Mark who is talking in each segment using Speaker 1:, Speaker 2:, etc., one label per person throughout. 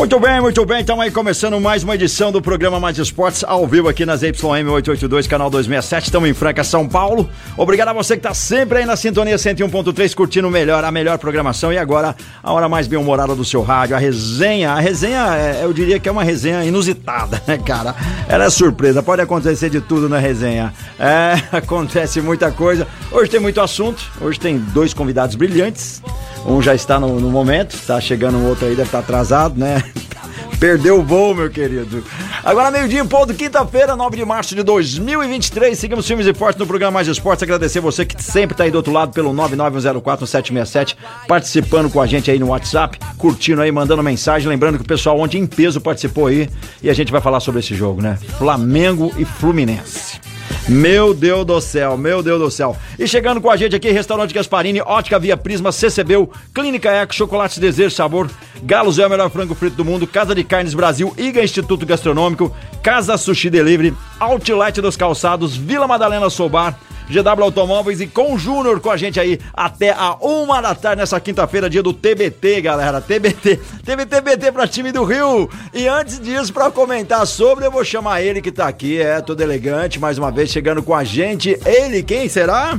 Speaker 1: Muito bem, muito bem. Estamos aí começando mais uma edição do programa Mais Esportes ao vivo aqui nas YM 882, canal 267. Estamos em Franca, São Paulo. Obrigado a você que está sempre aí na sintonia 101.3, curtindo melhor, a melhor programação. E agora, a hora mais bem-humorada do seu rádio, a resenha. A resenha, é, eu diria que é uma resenha inusitada, né, cara? Ela é surpresa, pode acontecer de tudo na resenha. É, acontece muita coisa. Hoje tem muito assunto. Hoje tem dois convidados brilhantes. Um já está no, no momento, tá chegando um outro aí, deve estar atrasado, né? Perdeu o voo, meu querido. Agora, meio-dia em ponto, quinta-feira, 9 de março de 2023. Seguimos filmes e fortes no programa Mais Esportes. Agradecer você que sempre tá aí do outro lado pelo 991041767, participando com a gente aí no WhatsApp, curtindo aí, mandando mensagem. Lembrando que o pessoal ontem em peso participou aí e a gente vai falar sobre esse jogo, né? Flamengo e Fluminense. Meu Deus do céu, meu Deus do céu. E chegando com a gente aqui, Restaurante Gasparini, Ótica Via Prisma, CCBU, Clínica Eco, Chocolate Desejo Sabor, Galos é o melhor frango frito do mundo, Casa de Carnes Brasil, Iga Instituto Gastronômico, Casa Sushi Delivery, Outlet dos Calçados, Vila Madalena Sobar, GW Automóveis e com Júnior com a gente aí até a uma da tarde nessa quinta-feira, dia do TBT, galera. TBT. Teve TBT pra time do Rio. E antes disso, pra comentar sobre, eu vou chamar ele que tá aqui, é todo elegante, mais uma vez chegando com a gente. Ele, quem será?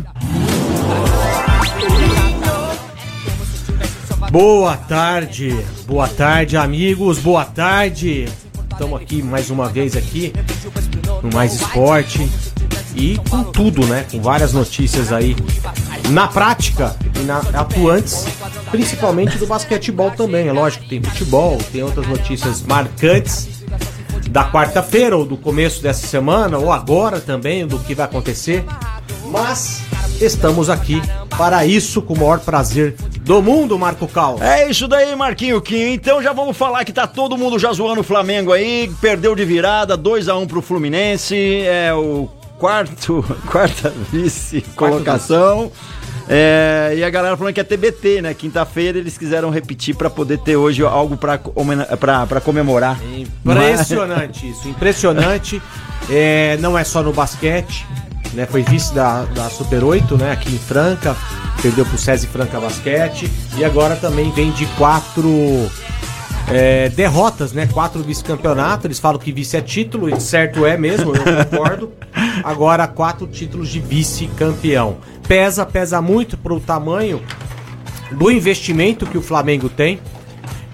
Speaker 2: Boa tarde, boa tarde, amigos, boa tarde. Estamos aqui mais uma vez aqui no Mais Esporte e com tudo, né? Com várias notícias aí na prática e na, atuantes, principalmente do basquetebol também. É lógico, tem futebol, tem outras notícias marcantes da quarta-feira ou do começo dessa semana ou agora também do que vai acontecer. Mas estamos aqui para isso com o maior prazer do mundo, Marco Cal.
Speaker 1: É isso daí, Marquinho Quinho. Então já vamos falar que tá todo mundo já zoando o Flamengo aí. Perdeu de virada, 2 a 1 pro Fluminense. É o quarto, quarta vice-colocação. É, e a galera falando que é TBT, né? Quinta-feira eles quiseram repetir para poder ter hoje algo para comemorar.
Speaker 2: Impressionante isso, impressionante. É, não é só no basquete, né? Foi vice da, da Super 8, né? Aqui em Franca, perdeu pro SESI Franca Basquete e agora também vem de quatro é, derrotas, né? Quatro vice-campeonatos. Eles falam que vice é título, e certo é mesmo, eu concordo. Agora quatro títulos de vice-campeão. Pesa, pesa muito pro tamanho do investimento que o Flamengo tem.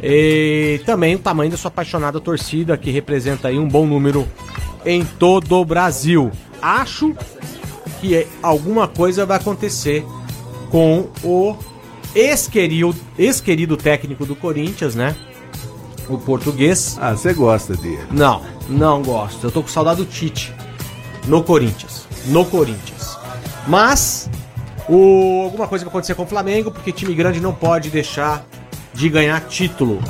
Speaker 2: E também o tamanho da sua apaixonada torcida, que representa aí um bom número em todo o Brasil. Acho que alguma coisa vai acontecer com o ex-querido ex -querido técnico do Corinthians, né? O português.
Speaker 3: Ah, você gosta dele?
Speaker 2: Não, não gosto. Eu tô com saudade do Tite no Corinthians. No Corinthians. Mas o, alguma coisa vai acontecer com o Flamengo, porque time grande não pode deixar de ganhar título.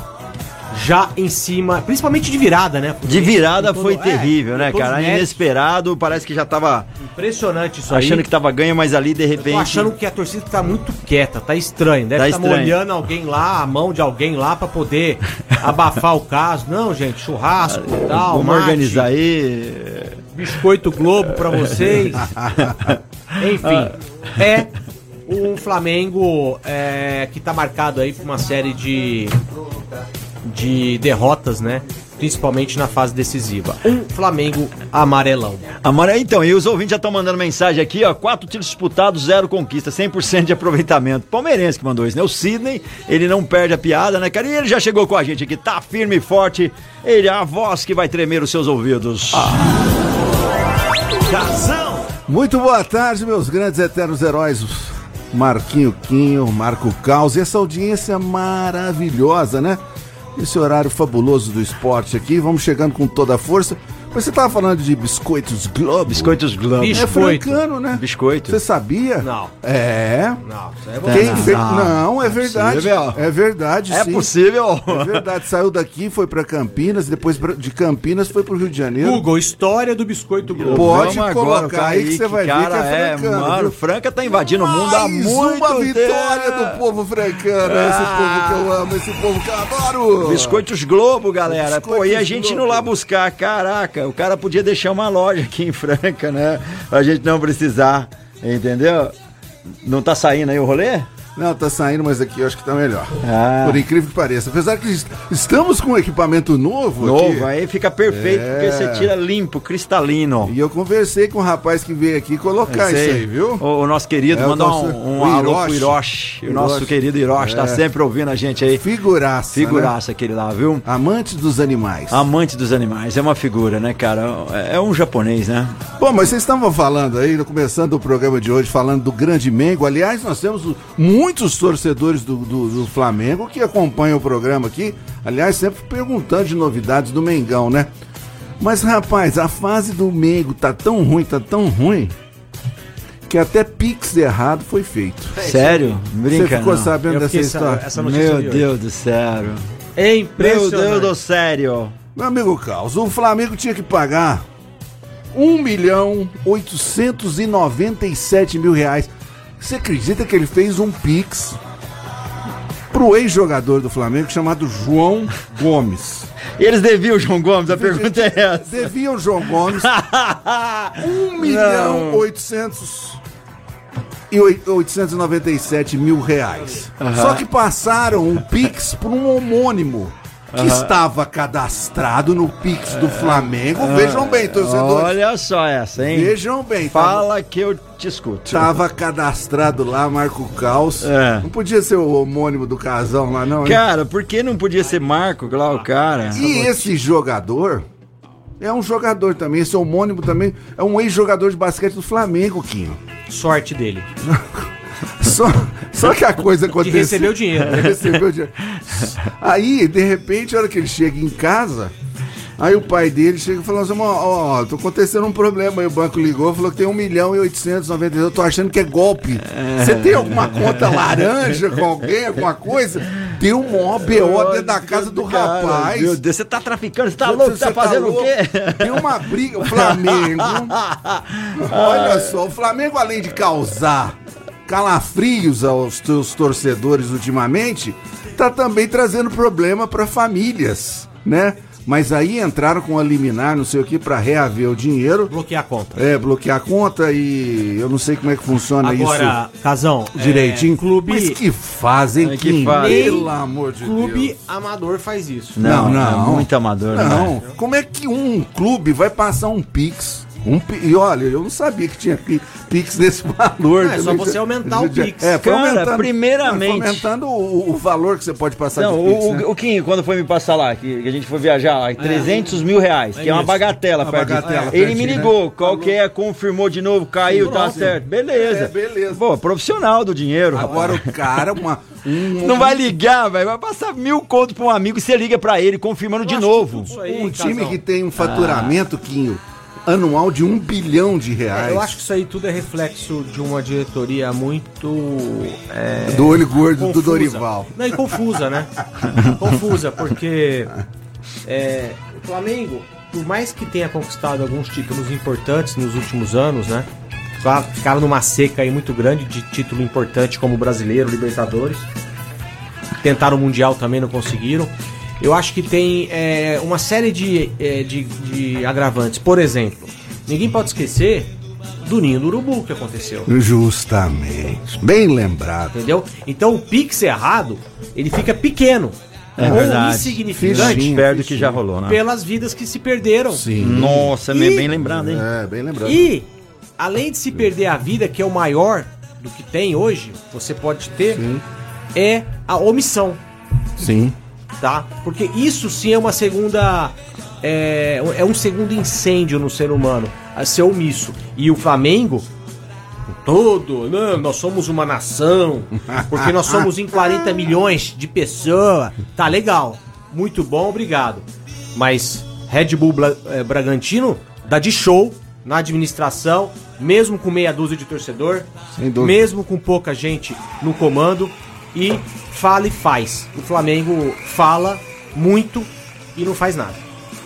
Speaker 2: Já em cima, principalmente de virada, né?
Speaker 1: De virada
Speaker 2: todo-
Speaker 1: foi
Speaker 2: é,
Speaker 1: terrível, né,
Speaker 2: com todos
Speaker 1: cara? Inesperado, parece que já tava
Speaker 2: Impressionante isso
Speaker 1: achando
Speaker 2: aí.
Speaker 1: que tava ganho, mas ali de
Speaker 2: Eu
Speaker 1: repente.
Speaker 2: tô achando que a torcida tá muito quieta, tá estranho. Deve
Speaker 1: Tá
Speaker 2: estar
Speaker 1: estranho.
Speaker 2: molhando alguém lá, a mão de alguém lá pra poder abafar o caso. Não, gente, churrasco e tal.
Speaker 1: Vamos
Speaker 2: mate,
Speaker 1: organizar aí.
Speaker 2: Biscoito Globo pra vocês. Enfim, é um Flamengo é, que tá marcado aí por uma série de, de derrotas, né? Principalmente na fase decisiva. Um Flamengo amarelão.
Speaker 1: Amara, então, e os ouvintes já estão mandando mensagem aqui, ó. Quatro títulos disputados, zero conquista, 100% de aproveitamento. Palmeirense que mandou isso, né? O Sidney, ele não perde a piada, né, cara? E ele já chegou com a gente aqui, tá firme e forte. Ele é a voz que vai tremer os seus ouvidos.
Speaker 4: Casão.
Speaker 3: Muito boa tarde, meus grandes eternos heróis. Marquinho Quinho, Marco Caos e essa audiência maravilhosa, né? Esse horário fabuloso do esporte aqui. Vamos chegando com toda a força. Mas você tava falando de biscoitos Globo.
Speaker 1: Biscoitos Globo.
Speaker 3: É
Speaker 2: Biscoito.
Speaker 3: francano, né?
Speaker 1: Biscoito.
Speaker 3: Você sabia?
Speaker 2: Não.
Speaker 3: É.
Speaker 2: Não, isso aí é
Speaker 3: Quem
Speaker 1: Não,
Speaker 3: fez?
Speaker 1: não.
Speaker 3: Não, é verdade.
Speaker 1: possível.
Speaker 3: É verdade,
Speaker 1: É
Speaker 3: sim.
Speaker 1: possível.
Speaker 3: É verdade. Saiu daqui, foi pra Campinas, depois pra- de Campinas foi pro Rio de Janeiro.
Speaker 2: Google, história do biscoito Globo.
Speaker 3: Pode
Speaker 1: Vamos
Speaker 3: colocar aí que você vai ver que
Speaker 1: cara,
Speaker 3: é francano,
Speaker 1: Mano,
Speaker 3: viu?
Speaker 1: Franca tá invadindo o mundo há
Speaker 3: Mais
Speaker 1: muito
Speaker 3: uma vitória
Speaker 1: tempo.
Speaker 3: do povo francano. Esse
Speaker 1: Ah.
Speaker 3: povo que eu amo, esse povo que eu adoro.
Speaker 1: Biscoitos Globo, galera. Pô, e a
Speaker 3: Biscoitos
Speaker 1: gente indo
Speaker 3: Globo.
Speaker 1: lá buscar, caraca, o cara podia deixar uma loja aqui em Franca, né? Pra gente não precisar, entendeu? Não tá saindo aí o rolê?
Speaker 3: Não, tá saindo, mas aqui eu acho que tá melhor.
Speaker 1: Ah.
Speaker 3: Por incrível que pareça. Apesar que est- estamos com um equipamento novo,
Speaker 1: Novo,
Speaker 3: aqui.
Speaker 1: aí fica perfeito,
Speaker 3: É.
Speaker 1: porque você tira limpo, cristalino.
Speaker 3: E eu conversei com o rapaz que veio aqui colocar isso aí, viu?
Speaker 1: O, o nosso querido,
Speaker 3: É,
Speaker 1: mandar
Speaker 3: nosso-
Speaker 1: um, um
Speaker 3: o
Speaker 1: alô
Speaker 3: Hiroshi.
Speaker 1: pro Hiroshi. O nosso
Speaker 3: Hiroshi.
Speaker 1: querido Hiroshi tá
Speaker 3: É.
Speaker 1: sempre ouvindo a gente aí.
Speaker 3: Figuraça.
Speaker 1: Figuraça aquele lá, viu?
Speaker 3: Né? Amante dos animais.
Speaker 1: Amante dos animais, é uma figura, né, cara? É é um japonês, né?
Speaker 3: Bom, mas vocês estavam falando aí, começando o programa de hoje, falando do grande Mengo. Aliás, nós temos o- muitos torcedores do, do- do Flamengo que acompanham o programa aqui. Aliás, sempre perguntando de novidades do Mengão, né? Mas, rapaz, a fase do Mengo tá tão ruim, tá tão ruim, que até Pix errado foi feito.
Speaker 1: Sério? Brinca,
Speaker 3: Você ficou
Speaker 1: não.
Speaker 3: sabendo
Speaker 2: Eu
Speaker 3: dessa história?
Speaker 2: essa,
Speaker 1: Meu. Deus do céu.
Speaker 2: É
Speaker 1: Meu
Speaker 2: impressionante.
Speaker 1: Deus do sério.
Speaker 3: Meu amigo Carlos, o Flamengo tinha que pagar 1 milhão 897 mil reais. Você acredita que ele fez um Pix pro ex-jogador do Flamengo chamado João Gomes?
Speaker 1: E eles deviam o João Gomes? A pergunta é essa.
Speaker 3: Devia o João Gomes 1 milhão 800 e oi- 897 mil reais. Só que passaram o Pix por um homônimo que estava cadastrado no Pix do Flamengo. Vejam bem, torcedores.
Speaker 1: Olha só essa, hein?
Speaker 3: Vejam bem, tava,
Speaker 1: Fala que eu te escuto.
Speaker 3: tava cadastrado lá, Marco Caos.
Speaker 1: É.
Speaker 3: Não podia ser o homônimo do casal lá, não. hein?
Speaker 1: Cara, por que não podia ser Marco lá, o cara?
Speaker 3: E esse jogador é um jogador também, esse homônimo também é um ex-jogador de basquete do Flamengo, Quinho.
Speaker 2: Sorte dele.
Speaker 3: Só, só que a coisa
Speaker 2: Que
Speaker 3: aconteceu.
Speaker 2: recebeu dinheiro.
Speaker 3: Ele recebeu dinheiro. Aí, de repente, a hora que ele chega em casa, aí o pai dele chega e fala assim: ó, ó, tô acontecendo um problema. Aí o banco ligou falou que tem 1 milhão e 890. Eu tô achando que é golpe. Você tem alguma conta laranja com alguém, alguma coisa? Tem um maior BO dentro da casa do
Speaker 1: Cara,
Speaker 3: rapaz.
Speaker 1: Meu Deus, você tá traficando, você tá louco,
Speaker 3: você
Speaker 1: tá fazendo
Speaker 3: louco?
Speaker 1: o quê?
Speaker 3: Tem uma briga, o Flamengo. olha só, o Flamengo, além de causar calafrios aos seus torcedores ultimamente, tá também trazendo problema para famílias, né? Mas aí entraram com a liminar, não sei o que, para reaver o dinheiro.
Speaker 2: Bloquear a conta.
Speaker 3: É, bloquear a conta e eu não sei como é que funciona
Speaker 2: Agora, Casão,
Speaker 3: isso direitinho.
Speaker 2: é, clube,
Speaker 3: Mas que fazem,
Speaker 1: É, que
Speaker 3: que
Speaker 1: faz.
Speaker 3: Pelo amor de
Speaker 2: clube
Speaker 3: Deus.
Speaker 2: amador faz isso.
Speaker 1: Não,
Speaker 3: Não,
Speaker 1: não,
Speaker 3: não.
Speaker 1: muito amador,
Speaker 3: Não,
Speaker 1: né?
Speaker 3: como é que um clube vai passar um Pix? Um, e olha, eu não sabia que tinha pi- Pix nesse valor.
Speaker 2: Não, é só você aumentar o Pix.
Speaker 3: É, foi
Speaker 1: Cara,
Speaker 3: aumentando,
Speaker 1: primeiramente-
Speaker 3: foi aumentando o, o valor que você pode passar
Speaker 1: Não,
Speaker 3: de Pix,
Speaker 1: o,
Speaker 3: né?
Speaker 1: o, Quinho, quando foi me passar lá, que, que a gente foi viajar lá, 300 mil reais, que é uma bagatela,
Speaker 3: Uma
Speaker 1: perto disso.
Speaker 3: bagatela,
Speaker 1: Ele me
Speaker 3: pertinho,
Speaker 1: ligou,
Speaker 3: né?
Speaker 1: qual que é, confirmou de novo, caiu, tá certo. Beleza.
Speaker 3: É, beleza.
Speaker 1: Pô, profissional do dinheiro.
Speaker 3: Agora
Speaker 1: rapaz.
Speaker 3: o cara, uma, um,
Speaker 1: Não vai ligar, velho. Vai passar mil conto pra um amigo e você liga pra ele, confirmando de novo.
Speaker 2: aí,
Speaker 3: um time que tem um faturamento, Quinho, anual de um bilhão de reais.
Speaker 2: É, Eu acho que isso aí tudo é reflexo de uma diretoria muito. é,
Speaker 3: Do olho gordo do
Speaker 2: confusa.
Speaker 3: Dorival.
Speaker 2: Não, e confusa, né? confusa, porque é, o Flamengo, por mais que tenha conquistado alguns títulos importantes nos últimos anos, né? Ficaram numa seca aí muito grande de título importante como brasileiro, Libertadores. Tentaram o Mundial também, não conseguiram. Eu acho que tem é, uma série de, é, de, de agravantes. Por exemplo, ninguém pode esquecer do Ninho do Urubu que aconteceu.
Speaker 3: Justamente. Bem lembrado.
Speaker 2: Entendeu? Então o Pix errado, ele fica pequeno.
Speaker 1: É
Speaker 2: ou
Speaker 1: verdade.
Speaker 2: insignificante
Speaker 3: Fichinho.
Speaker 1: Perto do que já rolou, né?
Speaker 2: pelas vidas que se perderam.
Speaker 3: Sim.
Speaker 1: Nossa,
Speaker 2: E-
Speaker 1: bem lembrado, hein?
Speaker 3: É, bem lembrado.
Speaker 2: E, além de se perder a vida, que é o maior do que tem hoje, você pode ter,
Speaker 3: Sim.
Speaker 2: é a omissão,
Speaker 3: Sim.
Speaker 2: Tá? Porque isso sim é uma segunda. É, é um segundo incêndio no ser humano, a ser omisso. E o Flamengo, todo, não, nós somos uma nação, porque nós somos em 40 milhões de pessoas. Tá legal, muito bom, obrigado. Mas Red Bull Bla- eh, Bragantino dá de show na administração, mesmo com meia dúzia de torcedor, mesmo com pouca gente no comando e fala e faz. O Flamengo fala muito e não faz nada.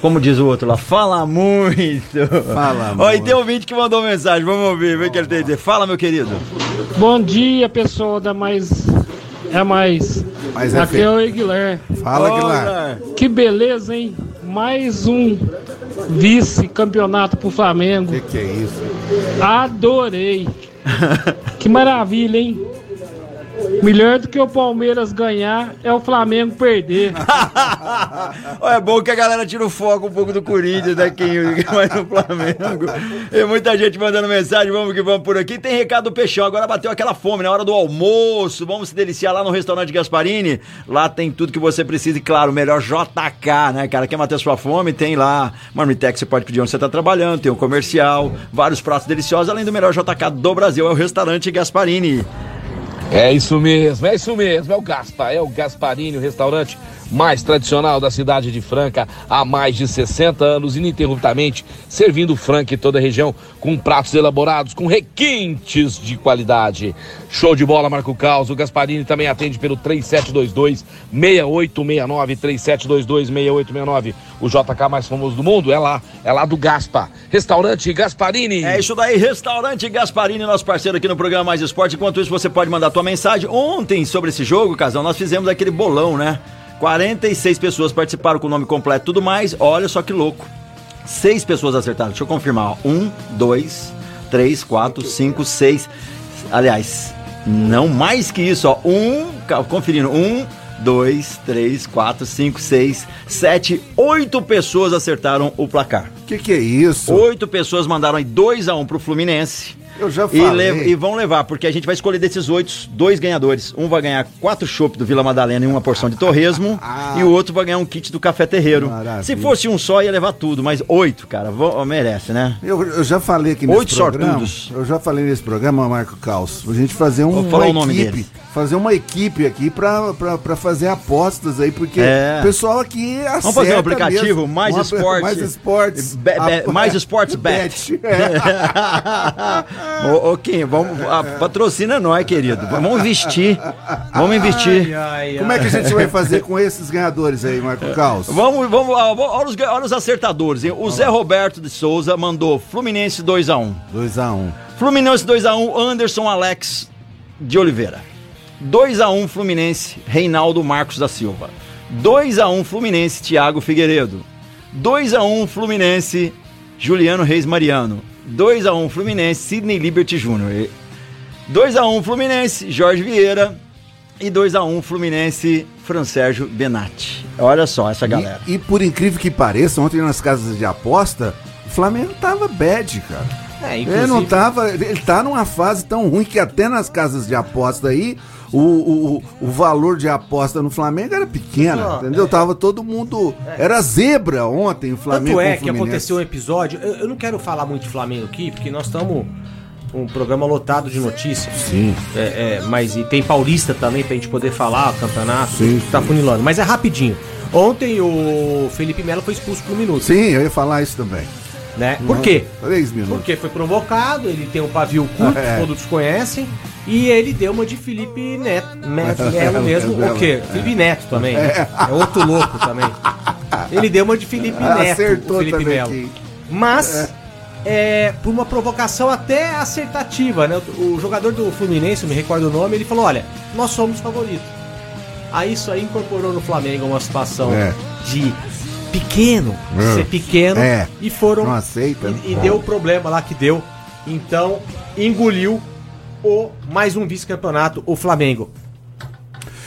Speaker 1: Como diz o outro lá, fala muito.
Speaker 3: Fala
Speaker 1: Ó, e
Speaker 3: muito.
Speaker 1: tem um ouvinte que mandou mensagem, vamos ouvir, ver o que ele tem a dizer. Fala, meu querido.
Speaker 5: Bom dia, pessoal da Mais. É mais.
Speaker 3: Mas é
Speaker 5: Aqui é o Guilherme.
Speaker 3: Fala. Guilherme.
Speaker 5: Que beleza, hein? Mais um vice-campeonato pro Flamengo.
Speaker 3: O que, que é isso?
Speaker 5: Adorei. Que maravilha, hein? Melhor do que o Palmeiras ganhar é o Flamengo perder.
Speaker 1: É bom que a galera tira o foco um pouco do Corinthians, né? Quem mais no Flamengo. E muita gente mandando mensagem, vamos que vamos por aqui. Tem recado do Peixão, agora bateu aquela fome na hora do almoço. Vamos se deliciar lá no restaurante Gasparini. Lá tem tudo que você precisa e, claro, o melhor JK, né, cara? Quer matar sua fome? Tem lá Marmitex, você pode pedir onde você tá trabalhando, tem um comercial, vários pratos deliciosos, além do melhor JK do Brasil, é o restaurante Gasparini.
Speaker 6: É isso mesmo, é isso mesmo. É o Gaspa, é o Gasparini, o restaurante mais tradicional da cidade de Franca há mais de 60 anos, ininterruptamente servindo Franca e toda a região com pratos elaborados, com requintes de qualidade. Show de bola, Marco Caos. O Gasparini também atende pelo 3722 6869 3722 6869. O JK mais famoso do mundo é lá, é lá do Gaspa. Restaurante Gasparini.
Speaker 1: É isso daí, Restaurante Gasparini, nosso parceiro aqui no programa Mais Esporte. Enquanto isso, você pode mandar tua mensagem. Ontem, sobre esse jogo, casal, nós fizemos aquele bolão, né? 46 pessoas participaram com o nome completo e tudo mais. Olha só que louco. Seis pessoas acertaram. Deixa eu confirmar. ó. Um, dois, três, quatro, cinco, seis. Aliás, não mais que isso, ó. Um, conferindo. Um, dois, três, quatro, cinco, seis, sete, oito pessoas acertaram o placar.
Speaker 3: O que, que é isso?
Speaker 1: Oito pessoas mandaram aí 2x1 um pro Fluminense.
Speaker 3: Eu já
Speaker 1: E,
Speaker 3: falei.
Speaker 1: le- e vão levar, porque a gente vai escolher desses oito, dois ganhadores. Um vai ganhar quatro chopp do Vila Madalena e uma porção de torresmo. e o outro vai ganhar um kit do Café Terreiro.
Speaker 3: Maravilha.
Speaker 1: Se fosse um só, ia levar tudo, mas oito, cara, merece, né?
Speaker 3: Eu, eu já falei aqui nesse
Speaker 1: Oito
Speaker 3: programa.
Speaker 1: sortudos.
Speaker 3: Eu já falei nesse programa, Marco Caos. A gente fazer um,
Speaker 1: Vou falar
Speaker 3: uma
Speaker 1: o nome
Speaker 3: equipe.
Speaker 1: deles.
Speaker 3: Fazer uma equipe aqui pra fazer apostas aí, porque
Speaker 1: É.
Speaker 3: o pessoal aqui acerta
Speaker 1: Vamos fazer um aplicativo,
Speaker 3: mesmo.
Speaker 1: Mais
Speaker 3: Uma-
Speaker 1: Esportes.
Speaker 3: Mais Esportes.
Speaker 1: Be- be-
Speaker 3: A-
Speaker 1: mais Esportes Bet.
Speaker 3: É.
Speaker 1: ô, ô, Kim, vamos, a, patrocina nós, querido. Vamos investir. Vamos investir.
Speaker 3: Como é que a gente vai fazer com esses ganhadores aí, Marco Caos?
Speaker 1: Vamos, vamos, ó, olha os, olha os acertadores, hein? O Zé Roberto de Souza mandou Fluminense 2x1.
Speaker 3: 2x1. Um.
Speaker 1: Fluminense 2x1, Anderson Alex de Oliveira. 2x1 Fluminense, Reinaldo Marcos da Silva. 2x1 Fluminense, Thiago Figueiredo. 2x1 Fluminense, Juliano Reis Mariano. 2x1 Fluminense, Sidney Liberty Jr. 2x1 Fluminense, Jorge Vieira. E 2x1 Fluminense, Fransérgio Benatti. Olha só essa galera.
Speaker 3: E, e por incrível que pareça, ontem nas casas de aposta, o Flamengo tava bad, cara.
Speaker 2: É,
Speaker 3: Ele não tava. Ele tá numa fase tão ruim que até nas casas de aposta aí, o, o, o valor de aposta no Flamengo era pequeno,
Speaker 2: Não,
Speaker 3: entendeu? Tava todo mundo. Era zebra ontem o Flamengo.
Speaker 2: Tanto é que aconteceu um episódio. Eu, eu não quero falar muito de Flamengo aqui, porque nós estamos um programa lotado de notícias.
Speaker 3: Sim.
Speaker 2: É, é, mas e tem Paulista também pra gente poder falar, o campeonato,
Speaker 3: Sim,
Speaker 2: tá funilando. Mas é rapidinho. Ontem o Felipe Melo foi expulso por um minuto,
Speaker 3: Sim, eu ia falar isso também.
Speaker 2: né? Por quê?
Speaker 3: Três minutos.
Speaker 2: Porque foi provocado, ele tem um pavio curto,
Speaker 3: É.
Speaker 2: todos conhecem, e ele deu uma de Felipe Neto, Neto Melo mesmo,
Speaker 3: Melo,
Speaker 2: o quê?
Speaker 3: é.
Speaker 2: Felipe Neto também, né? é outro louco também. Ele deu uma de Felipe
Speaker 3: Ah,
Speaker 2: Neto,
Speaker 3: acertou
Speaker 2: o Felipe
Speaker 3: também
Speaker 2: Melo. Mas, é, por uma provocação até acertativa, né? O, o jogador do Fluminense, eu me recordo o nome, ele falou: olha, nós somos favoritos. Aí isso aí incorporou no Flamengo uma situação
Speaker 3: É.
Speaker 2: de pequeno,
Speaker 3: É.
Speaker 2: ser pequeno,
Speaker 3: É.
Speaker 2: e foram.
Speaker 3: Não aceita, né?
Speaker 2: E, e deu o problema lá que deu. Então, engoliu o mais um vice-campeonato, o Flamengo.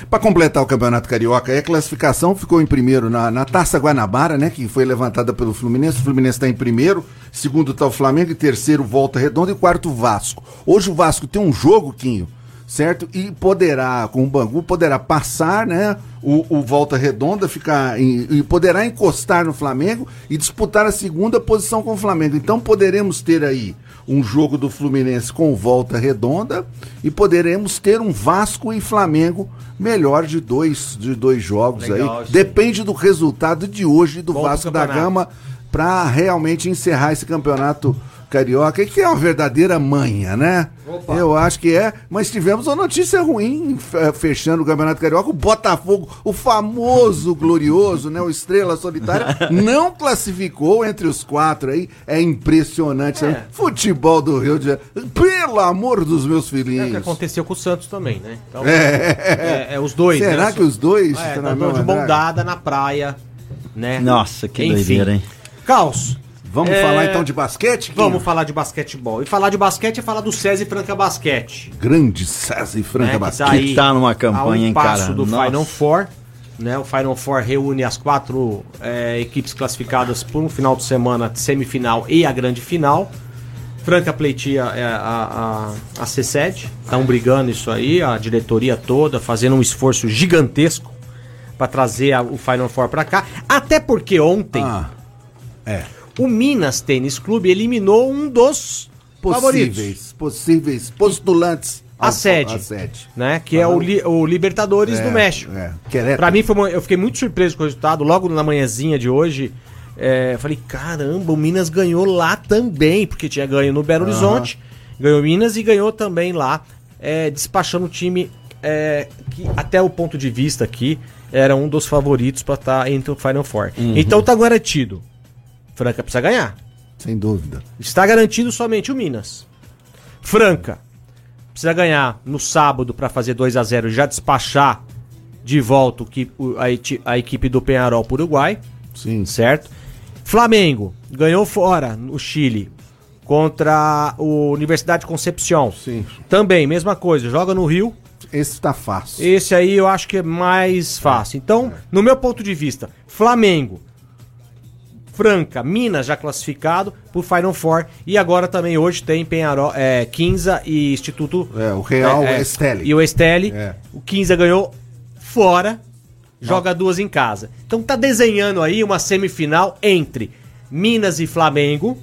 Speaker 3: Para completar o Campeonato Carioca, a classificação ficou em primeiro na, na Taça Guanabara, né? Que foi levantada pelo Fluminense. O Fluminense está em primeiro, segundo está o Flamengo, e terceiro Volta Redonda e quarto Vasco. Hoje o Vasco tem um jogo, Quinho. Certo? E poderá, com o Bangu, poderá passar, né? O, o Volta Redonda ficar em- e poderá encostar no Flamengo e disputar a segunda posição com o Flamengo. Então poderemos ter aí um jogo do Fluminense com Volta Redonda e poderemos ter um Vasco e Flamengo melhor de dois, de dois jogos
Speaker 2: Legal,
Speaker 3: aí.
Speaker 2: isso.
Speaker 3: Depende do resultado de hoje do
Speaker 2: pro
Speaker 3: Vasco da. Gama para realmente encerrar esse campeonato carioca, que é uma verdadeira manha, né?
Speaker 2: Opa.
Speaker 3: Eu acho que é, mas tivemos uma notícia ruim fe- fechando o Campeonato Carioca, o Botafogo, o famoso glorioso, né, o Estrela Solitária, não classificou entre os quatro aí, é impressionante,
Speaker 2: É.
Speaker 3: né? Futebol do Rio de Janeiro, pelo amor dos meus
Speaker 2: É o que
Speaker 3: filhinhos.
Speaker 2: aconteceu com o Santos também, né? Então,
Speaker 3: É.
Speaker 2: é, é os dois,
Speaker 3: Será
Speaker 2: né?
Speaker 3: que os dois
Speaker 2: É, tá
Speaker 3: na
Speaker 2: de
Speaker 3: mesma
Speaker 2: mão
Speaker 3: draga?
Speaker 2: dada na praia, né?
Speaker 1: Nossa, que
Speaker 2: Enfim.
Speaker 1: doideira, hein?
Speaker 2: Caos.
Speaker 3: Vamos
Speaker 2: É,
Speaker 3: falar então de basquete? Quinho?
Speaker 2: Vamos falar de basquetebol. E falar de basquete é falar do SESI Franca Basquete.
Speaker 3: Grande César e Franca
Speaker 2: que
Speaker 3: Basquete.
Speaker 2: tá aí
Speaker 1: tá numa campanha,
Speaker 2: um
Speaker 1: hein,
Speaker 2: passo
Speaker 1: cara?
Speaker 2: do
Speaker 1: Nossa.
Speaker 2: Final Four. Né, o Final Four reúne as quatro é, equipes classificadas por um final de semana, semifinal e a grande final. Franca pleiteia é, a, a, a CSED, estão brigando isso aí, a diretoria toda, fazendo um esforço gigantesco para trazer a- o Final Four para cá. Até porque ontem
Speaker 3: Ah, é.
Speaker 2: O Minas Tênis Clube eliminou um dos favoritos.
Speaker 3: Possíveis, possíveis postulantes
Speaker 2: A sede. né? Que é o, li- o Libertadores
Speaker 3: É,
Speaker 2: do México.
Speaker 3: é. Querétaro.
Speaker 2: Pra mim, foi uma- eu fiquei muito surpreso com o resultado. Logo na manhãzinha de hoje, é, eu falei: caramba, o Minas ganhou lá também, porque tinha ganho no Belo Horizonte, ganhou Minas e ganhou também lá, é, despachando o time é, que, até o ponto de vista aqui, era um dos favoritos pra estar entre o Final Four.
Speaker 3: Uhum.
Speaker 2: Então tá garantido. Franca precisa ganhar.
Speaker 3: Sem dúvida.
Speaker 2: Está garantido somente o Minas. Franca. Precisa ganhar no sábado para fazer 2 a 0 e já despachar de volta o que- o- a, equipe do Penharol para Uruguai,
Speaker 3: Sim.
Speaker 2: certo? Flamengo ganhou fora no Chile contra o Universidade de Concepción.
Speaker 3: Sim.
Speaker 2: Também, mesma coisa, joga no Rio.
Speaker 3: Esse tá fácil.
Speaker 2: Esse aí eu acho que é mais fácil. Então, no meu ponto de vista, Flamengo, Franca, Minas já classificado pro Final Four. E agora também hoje tem Penharol, é, Quinza e Instituto.
Speaker 3: É, o Real Esteli.
Speaker 2: E o Esteli.
Speaker 3: É.
Speaker 2: O Quinza ganhou fora, joga duas em casa. Então tá desenhando aí uma semifinal entre Minas e Flamengo.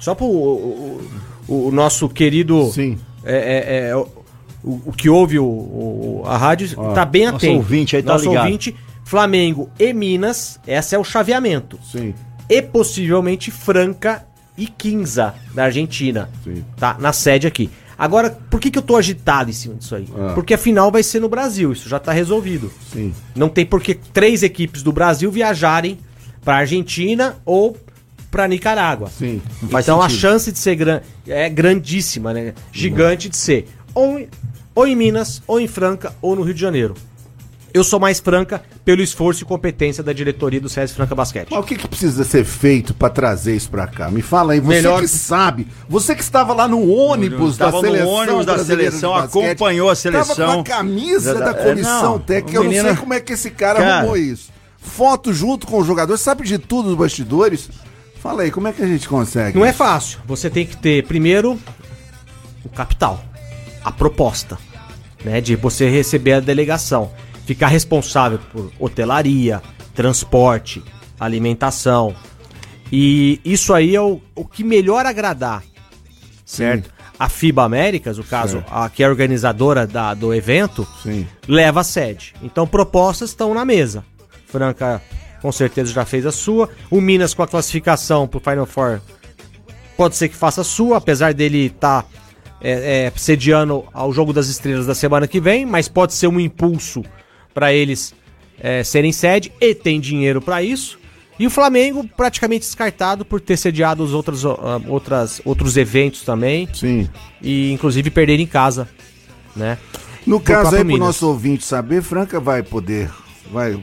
Speaker 2: Só pro o, o- o nosso querido.
Speaker 3: Sim.
Speaker 2: É, é, é, o, o- que ouve o, o- a rádio
Speaker 3: Ó,
Speaker 2: tá bem
Speaker 1: nosso
Speaker 2: atento.
Speaker 1: ouvinte aí tá
Speaker 2: nosso
Speaker 1: ligado.
Speaker 2: ouvinte, Flamengo e Minas, esse é o chaveamento.
Speaker 3: Sim.
Speaker 2: E possivelmente Franca e Quinza, da Argentina.
Speaker 3: Sim.
Speaker 2: Tá? Na sede aqui. Agora, por que, que eu tô agitado em cima disso aí?
Speaker 3: Ah.
Speaker 2: Porque a final vai ser no Brasil, isso já tá resolvido.
Speaker 3: Sim.
Speaker 2: Não tem por que três equipes do Brasil viajarem pra Argentina ou pra Nicarágua.
Speaker 3: Sim.
Speaker 2: Então a
Speaker 1: sentido.
Speaker 2: chance de ser gran... é grandíssima, né? Gigante de ser ou, em- ou em Minas, ou em Franca, ou no Rio de Janeiro. Eu sou mais franca pelo esforço e competência da diretoria do CS Franca Basquete.
Speaker 3: Mas o que, que precisa ser feito pra trazer isso pra cá? Me fala aí, você
Speaker 2: Melhor
Speaker 3: que sabe, você que estava lá no ônibus da
Speaker 1: Estava no
Speaker 3: seleção,
Speaker 1: ônibus da seleção,
Speaker 3: basquete,
Speaker 1: acompanhou a seleção.
Speaker 3: Tava com a camisa da
Speaker 1: É,
Speaker 3: comissão
Speaker 1: não,
Speaker 3: técnica, eu não sei como é que esse cara,
Speaker 1: Cara.
Speaker 3: arrumou isso. Foto junto com o jogador, sabe de tudo dos bastidores? Fala aí, como é que a gente consegue?
Speaker 2: Não é fácil. Você tem que ter, primeiro, o capital, a proposta, né? De você receber a delegação, ficar responsável por hotelaria, transporte, alimentação. E isso aí é o, o que melhor agradar, certo? A FIBA Américas, o caso,
Speaker 3: Certo.
Speaker 2: a, que é a organizadora da, do evento,
Speaker 3: Sim.
Speaker 2: leva a sede. Então propostas estão na mesa. Franca com certeza já fez a sua. O Minas com a classificação pro Final Four pode ser que faça a sua, apesar dele estar sediando ao Jogo das Estrelas da semana que vem, mas pode ser um impulso para eles é, serem sede e tem dinheiro para isso. E o Flamengo praticamente descartado por ter sediado os outros, ah, outras, outros eventos também
Speaker 3: Sim.
Speaker 2: e inclusive perder em casa, né?
Speaker 3: No caso aí, pro
Speaker 2: Minas.
Speaker 3: nosso ouvinte saber, Franca vai poder, vai,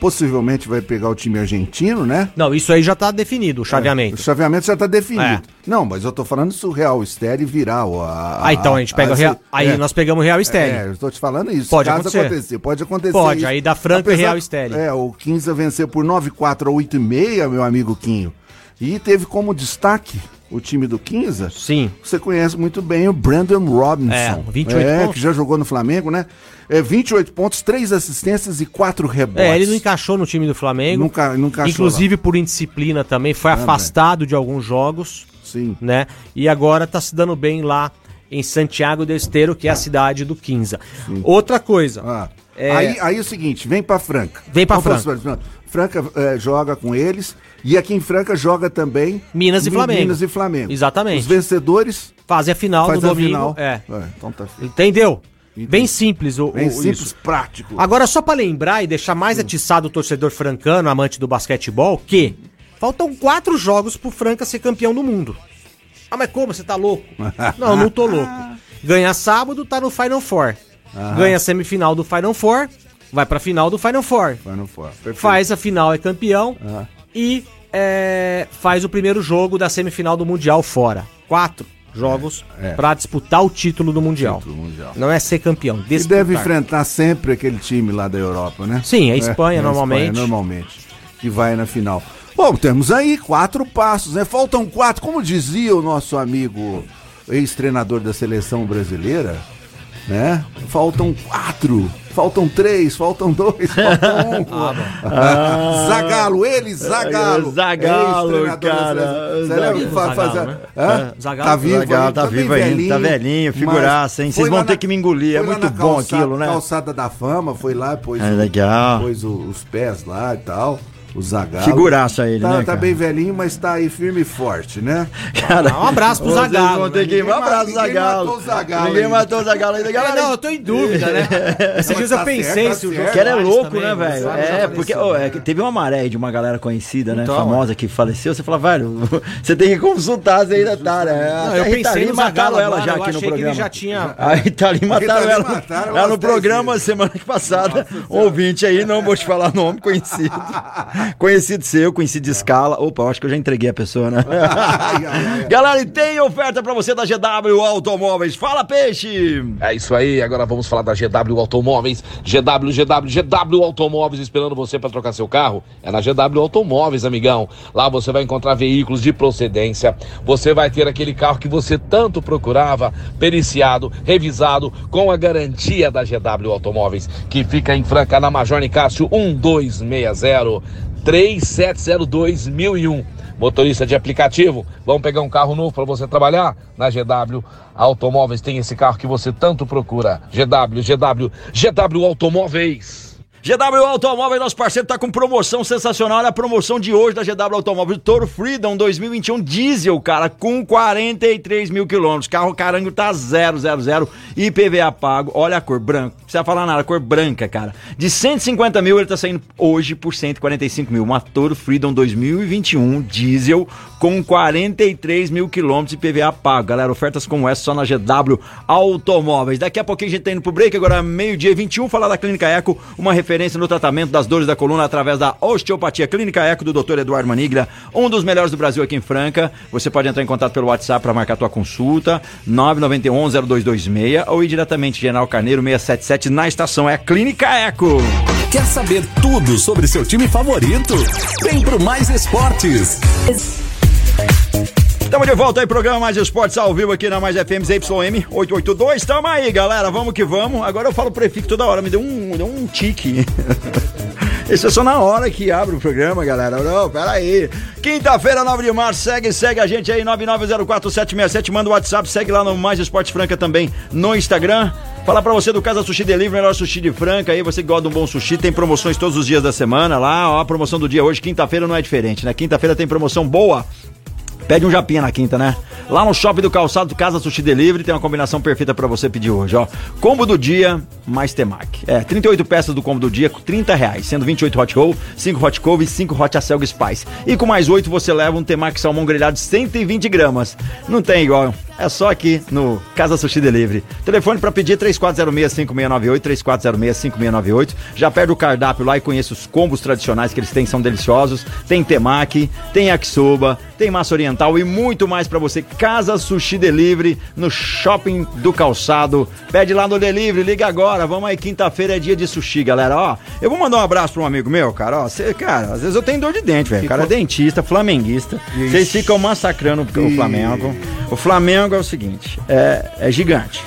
Speaker 3: possivelmente vai pegar o time argentino, né?
Speaker 2: Não, isso aí já tá definido, o chaveamento.
Speaker 3: O chaveamento já está definido.
Speaker 2: É.
Speaker 3: Não, mas eu tô falando se o Real Estéreo virar o. A,
Speaker 2: Ah, então a gente pega o Real. Aí
Speaker 3: é,
Speaker 2: nós pegamos o Real
Speaker 3: É,
Speaker 2: Estélio.
Speaker 3: eu tô te falando isso.
Speaker 2: Pode acontecer.
Speaker 3: acontecer. Pode acontecer.
Speaker 2: Pode,
Speaker 3: isso.
Speaker 2: aí dá Franca e Real Estélio.
Speaker 3: É, o 15 venceu por 9-4 a 8,5, meu amigo Quinho. E teve como destaque o time do 15,
Speaker 2: Sim.
Speaker 3: você conhece muito bem o Brandon Robinson.
Speaker 2: É, 28
Speaker 3: é,
Speaker 2: pontos.
Speaker 3: que já jogou no Flamengo, né? É, 28 pontos, 3 assistências e 4 rebotes.
Speaker 2: É, ele não encaixou no time do Flamengo.
Speaker 3: Nunca, nunca achou
Speaker 2: Inclusive por indisciplina também, foi afastado de alguns jogos,
Speaker 3: lá. Sim.
Speaker 2: né? E agora tá se dando bem lá em Santiago del Esteiro, que é a cidade do Quinza. Outra coisa,
Speaker 3: Ah.
Speaker 2: É.
Speaker 3: Aí, aí é o seguinte, vem pra Franca.
Speaker 2: Vem pra
Speaker 3: Vamos
Speaker 2: Franca.
Speaker 3: pra- Franca eh, joga com eles. E aqui em Franca joga também
Speaker 2: Minas e Flamengo.
Speaker 3: Minas e Flamengo.
Speaker 2: Exatamente.
Speaker 3: Os vencedores
Speaker 2: fazem a final
Speaker 3: faz a
Speaker 2: domingo.
Speaker 3: final.
Speaker 2: É.
Speaker 3: então tá
Speaker 2: Entendeu?
Speaker 3: Entendi.
Speaker 2: Bem simples o,
Speaker 3: bem
Speaker 2: o-
Speaker 3: simples,
Speaker 2: isso.
Speaker 3: prático.
Speaker 2: Agora, só pra lembrar e deixar mais atiçado o torcedor francano, amante do basquetebol, que faltam quatro jogos pro Franca ser campeão do mundo. Ah, mas como? Você tá louco? Não, não tô louco. Ganha sábado, tá no Final Four. Ganha a semifinal do Final Four, vai pra final do Final Four.
Speaker 3: No fora. Perfeito.
Speaker 2: Faz a final, é campeão. E é, faz o primeiro jogo da semifinal do Mundial fora. Quatro jogos
Speaker 3: É, é.
Speaker 2: pra disputar o título do Mundial.
Speaker 3: Título mundial.
Speaker 2: Não é ser campeão,
Speaker 3: E
Speaker 2: disputar.
Speaker 3: deve enfrentar sempre aquele time lá da Europa, né?
Speaker 2: Sim, a Espanha,
Speaker 3: a
Speaker 2: normalmente.
Speaker 3: normalmente. Que vai na final. Bom, temos aí quatro passos, né? Faltam quatro. Como dizia o nosso amigo ex-treinador da seleção brasileira, né? Faltam quatro. Faltam três, faltam dois, faltam um. Zagalo, ele, Zagalo.
Speaker 1: Zagalo,
Speaker 3: da
Speaker 1: cara.
Speaker 3: seleção. Você lembra que fa-
Speaker 2: Zagalo,
Speaker 3: fazia-
Speaker 2: né?
Speaker 3: Hã?
Speaker 2: É, Zagalo.
Speaker 3: Tá vivo,
Speaker 1: Zagalo, tá
Speaker 3: bem
Speaker 1: vivo ainda, tá velhinho, figuraça, hein? Vocês vão ter
Speaker 3: na-
Speaker 1: que me engolir, é muito bom
Speaker 3: calçada-
Speaker 1: aquilo, né?
Speaker 3: Calçada da Fama, foi lá, pôs,
Speaker 1: É legal.
Speaker 3: pôs os pés lá e tal. O Zagalo.
Speaker 1: Figuraça ele,
Speaker 3: tá,
Speaker 1: né,
Speaker 3: Tá
Speaker 1: cara?
Speaker 3: bem velhinho, mas tá aí firme e forte, né?
Speaker 1: Cara,
Speaker 2: Um abraço pro
Speaker 1: ter
Speaker 2: né?
Speaker 1: que- Um abraço,
Speaker 3: ma- ninguém
Speaker 1: Zagalo.
Speaker 3: matou o Zagalo
Speaker 1: Ninguém matou o Zagalo ainda,
Speaker 2: É,
Speaker 1: galera.
Speaker 2: não, eu tô em dúvida, né? Esses dias
Speaker 3: tá
Speaker 2: eu pensei
Speaker 3: certo, tá
Speaker 2: se o jogo
Speaker 1: Que era louco,
Speaker 2: também,
Speaker 1: né,
Speaker 2: o
Speaker 1: velho? É, porque ô, é
Speaker 2: né?
Speaker 1: que teve uma maré aí de uma galera conhecida, né?
Speaker 2: Então,
Speaker 1: famosa que faleceu. Você fala, velho, você tem que consultar, você ainda tá, né?
Speaker 2: Não, eu pensei no
Speaker 1: mataram
Speaker 2: Zagalo
Speaker 1: ela já aqui no
Speaker 2: achei que ele
Speaker 1: programa.
Speaker 2: já tinha-
Speaker 1: A Rita Lee mataram ela. Ela no
Speaker 3: 10
Speaker 1: programa semana passada. Um ouvinte aí, não vou te falar nome, conhecido. conhecido seu, conhecido de escala. Opa, eu acho que eu já entreguei a pessoa, né? Galera, e tem oferta pra você da GW Automóveis. Fala, peixe!
Speaker 6: É isso aí, agora vamos falar da GW Automóveis. GW, GW, GW Automóveis esperando você para trocar seu carro. É na GW Automóveis, amigão. Lá você vai encontrar veículos de procedência. Você vai ter aquele carro que você tanto procurava, periciado, revisado, com a garantia da GW Automóveis, que fica em Franca, na Major Nicásio 1260 3702 1001. Motorista de aplicativo, vamos pegar um carro novo para você trabalhar? Na GW Automóveis tem esse carro que você tanto procura. GW, GW, GW Automóveis.
Speaker 1: GW Automóveis, nosso parceiro, tá com promoção sensacional. Olha a promoção de hoje da GW Automóveis. Toro Freedom 2021 diesel, cara, com 43 mil quilômetros. Carro carango tá 000 IPVA pago. Olha a cor branca. Não precisa falar nada, cor branca, cara. De 150 mil, ele tá saindo hoje por 145 mil. Uma Toro Freedom 2021 diesel com 43 mil quilômetros IPVA pago. Galera, ofertas como essa só na GW Automóveis. Daqui a pouquinho a gente tá indo pro break, agora meio-dia e 21, falar da Clínica Eco, uma referência no tratamento das dores da coluna através da osteopatia. Clínica Eco do Dr. Eduardo Manigra, um dos melhores do Brasil aqui em Franca. Você pode entrar em contato pelo WhatsApp para marcar tua consulta, 991-0226 ou ir diretamente General Carneiro 677 na estação. É a Clínica Eco.
Speaker 4: Quer saber tudo sobre seu time favorito? Vem pro Mais Esportes.
Speaker 1: Estamos de volta aí, programa Mais Esportes ao vivo aqui na Mais FM ZYM 882. Tamo aí, galera, vamos que vamos. Agora eu falo prefixo toda hora, me deu um, deu um tique. Isso é só na hora que abre o programa, galera. Não, pera aí. Quinta-feira, 9 de março, segue, segue a gente aí, 9904767, manda o WhatsApp, segue lá no Mais Esportes Franca também no Instagram. Falar pra você do Casa Sushi Delivery, melhor sushi de Franca aí, você que gosta de um bom sushi, tem promoções todos os dias da semana lá, ó, a promoção do dia hoje, quinta-feira não é diferente, né? Quinta-feira tem promoção boa. Pede um japinha na quinta, né? Lá no shopping do calçado do Casa Sushi Delivery tem uma combinação perfeita pra você pedir hoje, ó. Combo do dia mais temaki. É, 38 peças do combo do dia com 30 reais, sendo 28 hot roll, 5 hot couve e 5 hot acelga spice. E com mais 8 você leva um temaki salmão grelhado de 120 gramas. Não tem igual é só aqui no Casa Sushi Delivery. Telefone para pedir 3406-5698, 3406-5698. Já perde o cardápio lá e conheça os combos tradicionais que eles têm, são deliciosos. Tem temaki, tem yakisoba, tem massa oriental e muito mais para você. Casa Sushi Delivery no Shopping do Calçado. Pede lá no Delivery, liga agora. Vamos aí, quinta-feira é dia de sushi, galera. Ó, eu vou mandar um abraço para um amigo meu, cara. Ó, cê, cara, às vezes eu tenho dor de dente, velho. O cara é dentista, flamenguista. Vocês ficam massacrando o Flamengo. O Flamengo é o seguinte, é, é gigante.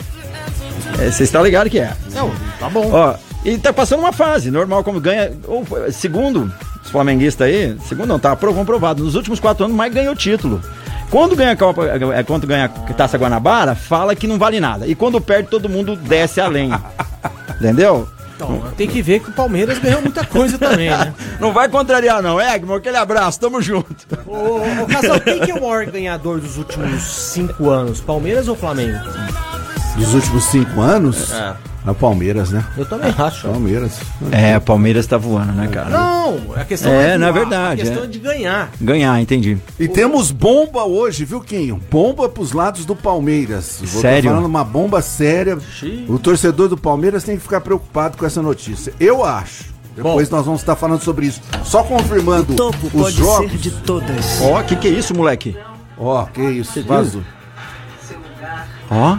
Speaker 1: Vocês estão ligados que é.
Speaker 2: Não, tá bom.
Speaker 1: Ó, e tá passando uma fase, normal, como ganha. Ou, segundo os flamenguistas aí, segundo não, tá comprovado. Nos últimos quatro anos, mais ganhou título. Quando ganha a Copa, é, quando ganha a Taça Guanabara, fala que não vale nada. E quando perde, todo mundo desce além. Entendeu?
Speaker 2: Então, tem que ver que o Palmeiras ganhou muita coisa também, né?
Speaker 1: Não vai contrariar, não. Egmont, aquele abraço, tamo junto.
Speaker 2: Ô, ô, ô Casal, quem que é o maior ganhador dos últimos cinco anos? Palmeiras ou Flamengo?
Speaker 3: Dos últimos cinco anos?
Speaker 1: É.
Speaker 3: É o Palmeiras, né?
Speaker 2: Eu também acho.
Speaker 3: Palmeiras.
Speaker 1: É, o Palmeiras tá voando, né, cara?
Speaker 2: Não, a questão
Speaker 1: É,
Speaker 2: de
Speaker 1: não é
Speaker 2: voar,
Speaker 1: verdade,
Speaker 2: A questão
Speaker 1: é.
Speaker 2: é de ganhar.
Speaker 1: Ganhar, entendi.
Speaker 3: E temos bomba hoje, viu, Quinho? Bomba pros lados do Palmeiras. Vou
Speaker 1: Sério?
Speaker 3: Tô falando uma bomba séria.
Speaker 2: Xiii.
Speaker 3: O torcedor do Palmeiras tem que ficar preocupado com essa notícia. Eu acho. Depois nós vamos estar falando sobre isso. Só confirmando
Speaker 7: Topo
Speaker 3: os
Speaker 7: pode
Speaker 3: jogos.
Speaker 7: ser de todas.
Speaker 1: Ó, que que é isso, moleque?
Speaker 3: Ó, que isso, vaso.
Speaker 1: Ó,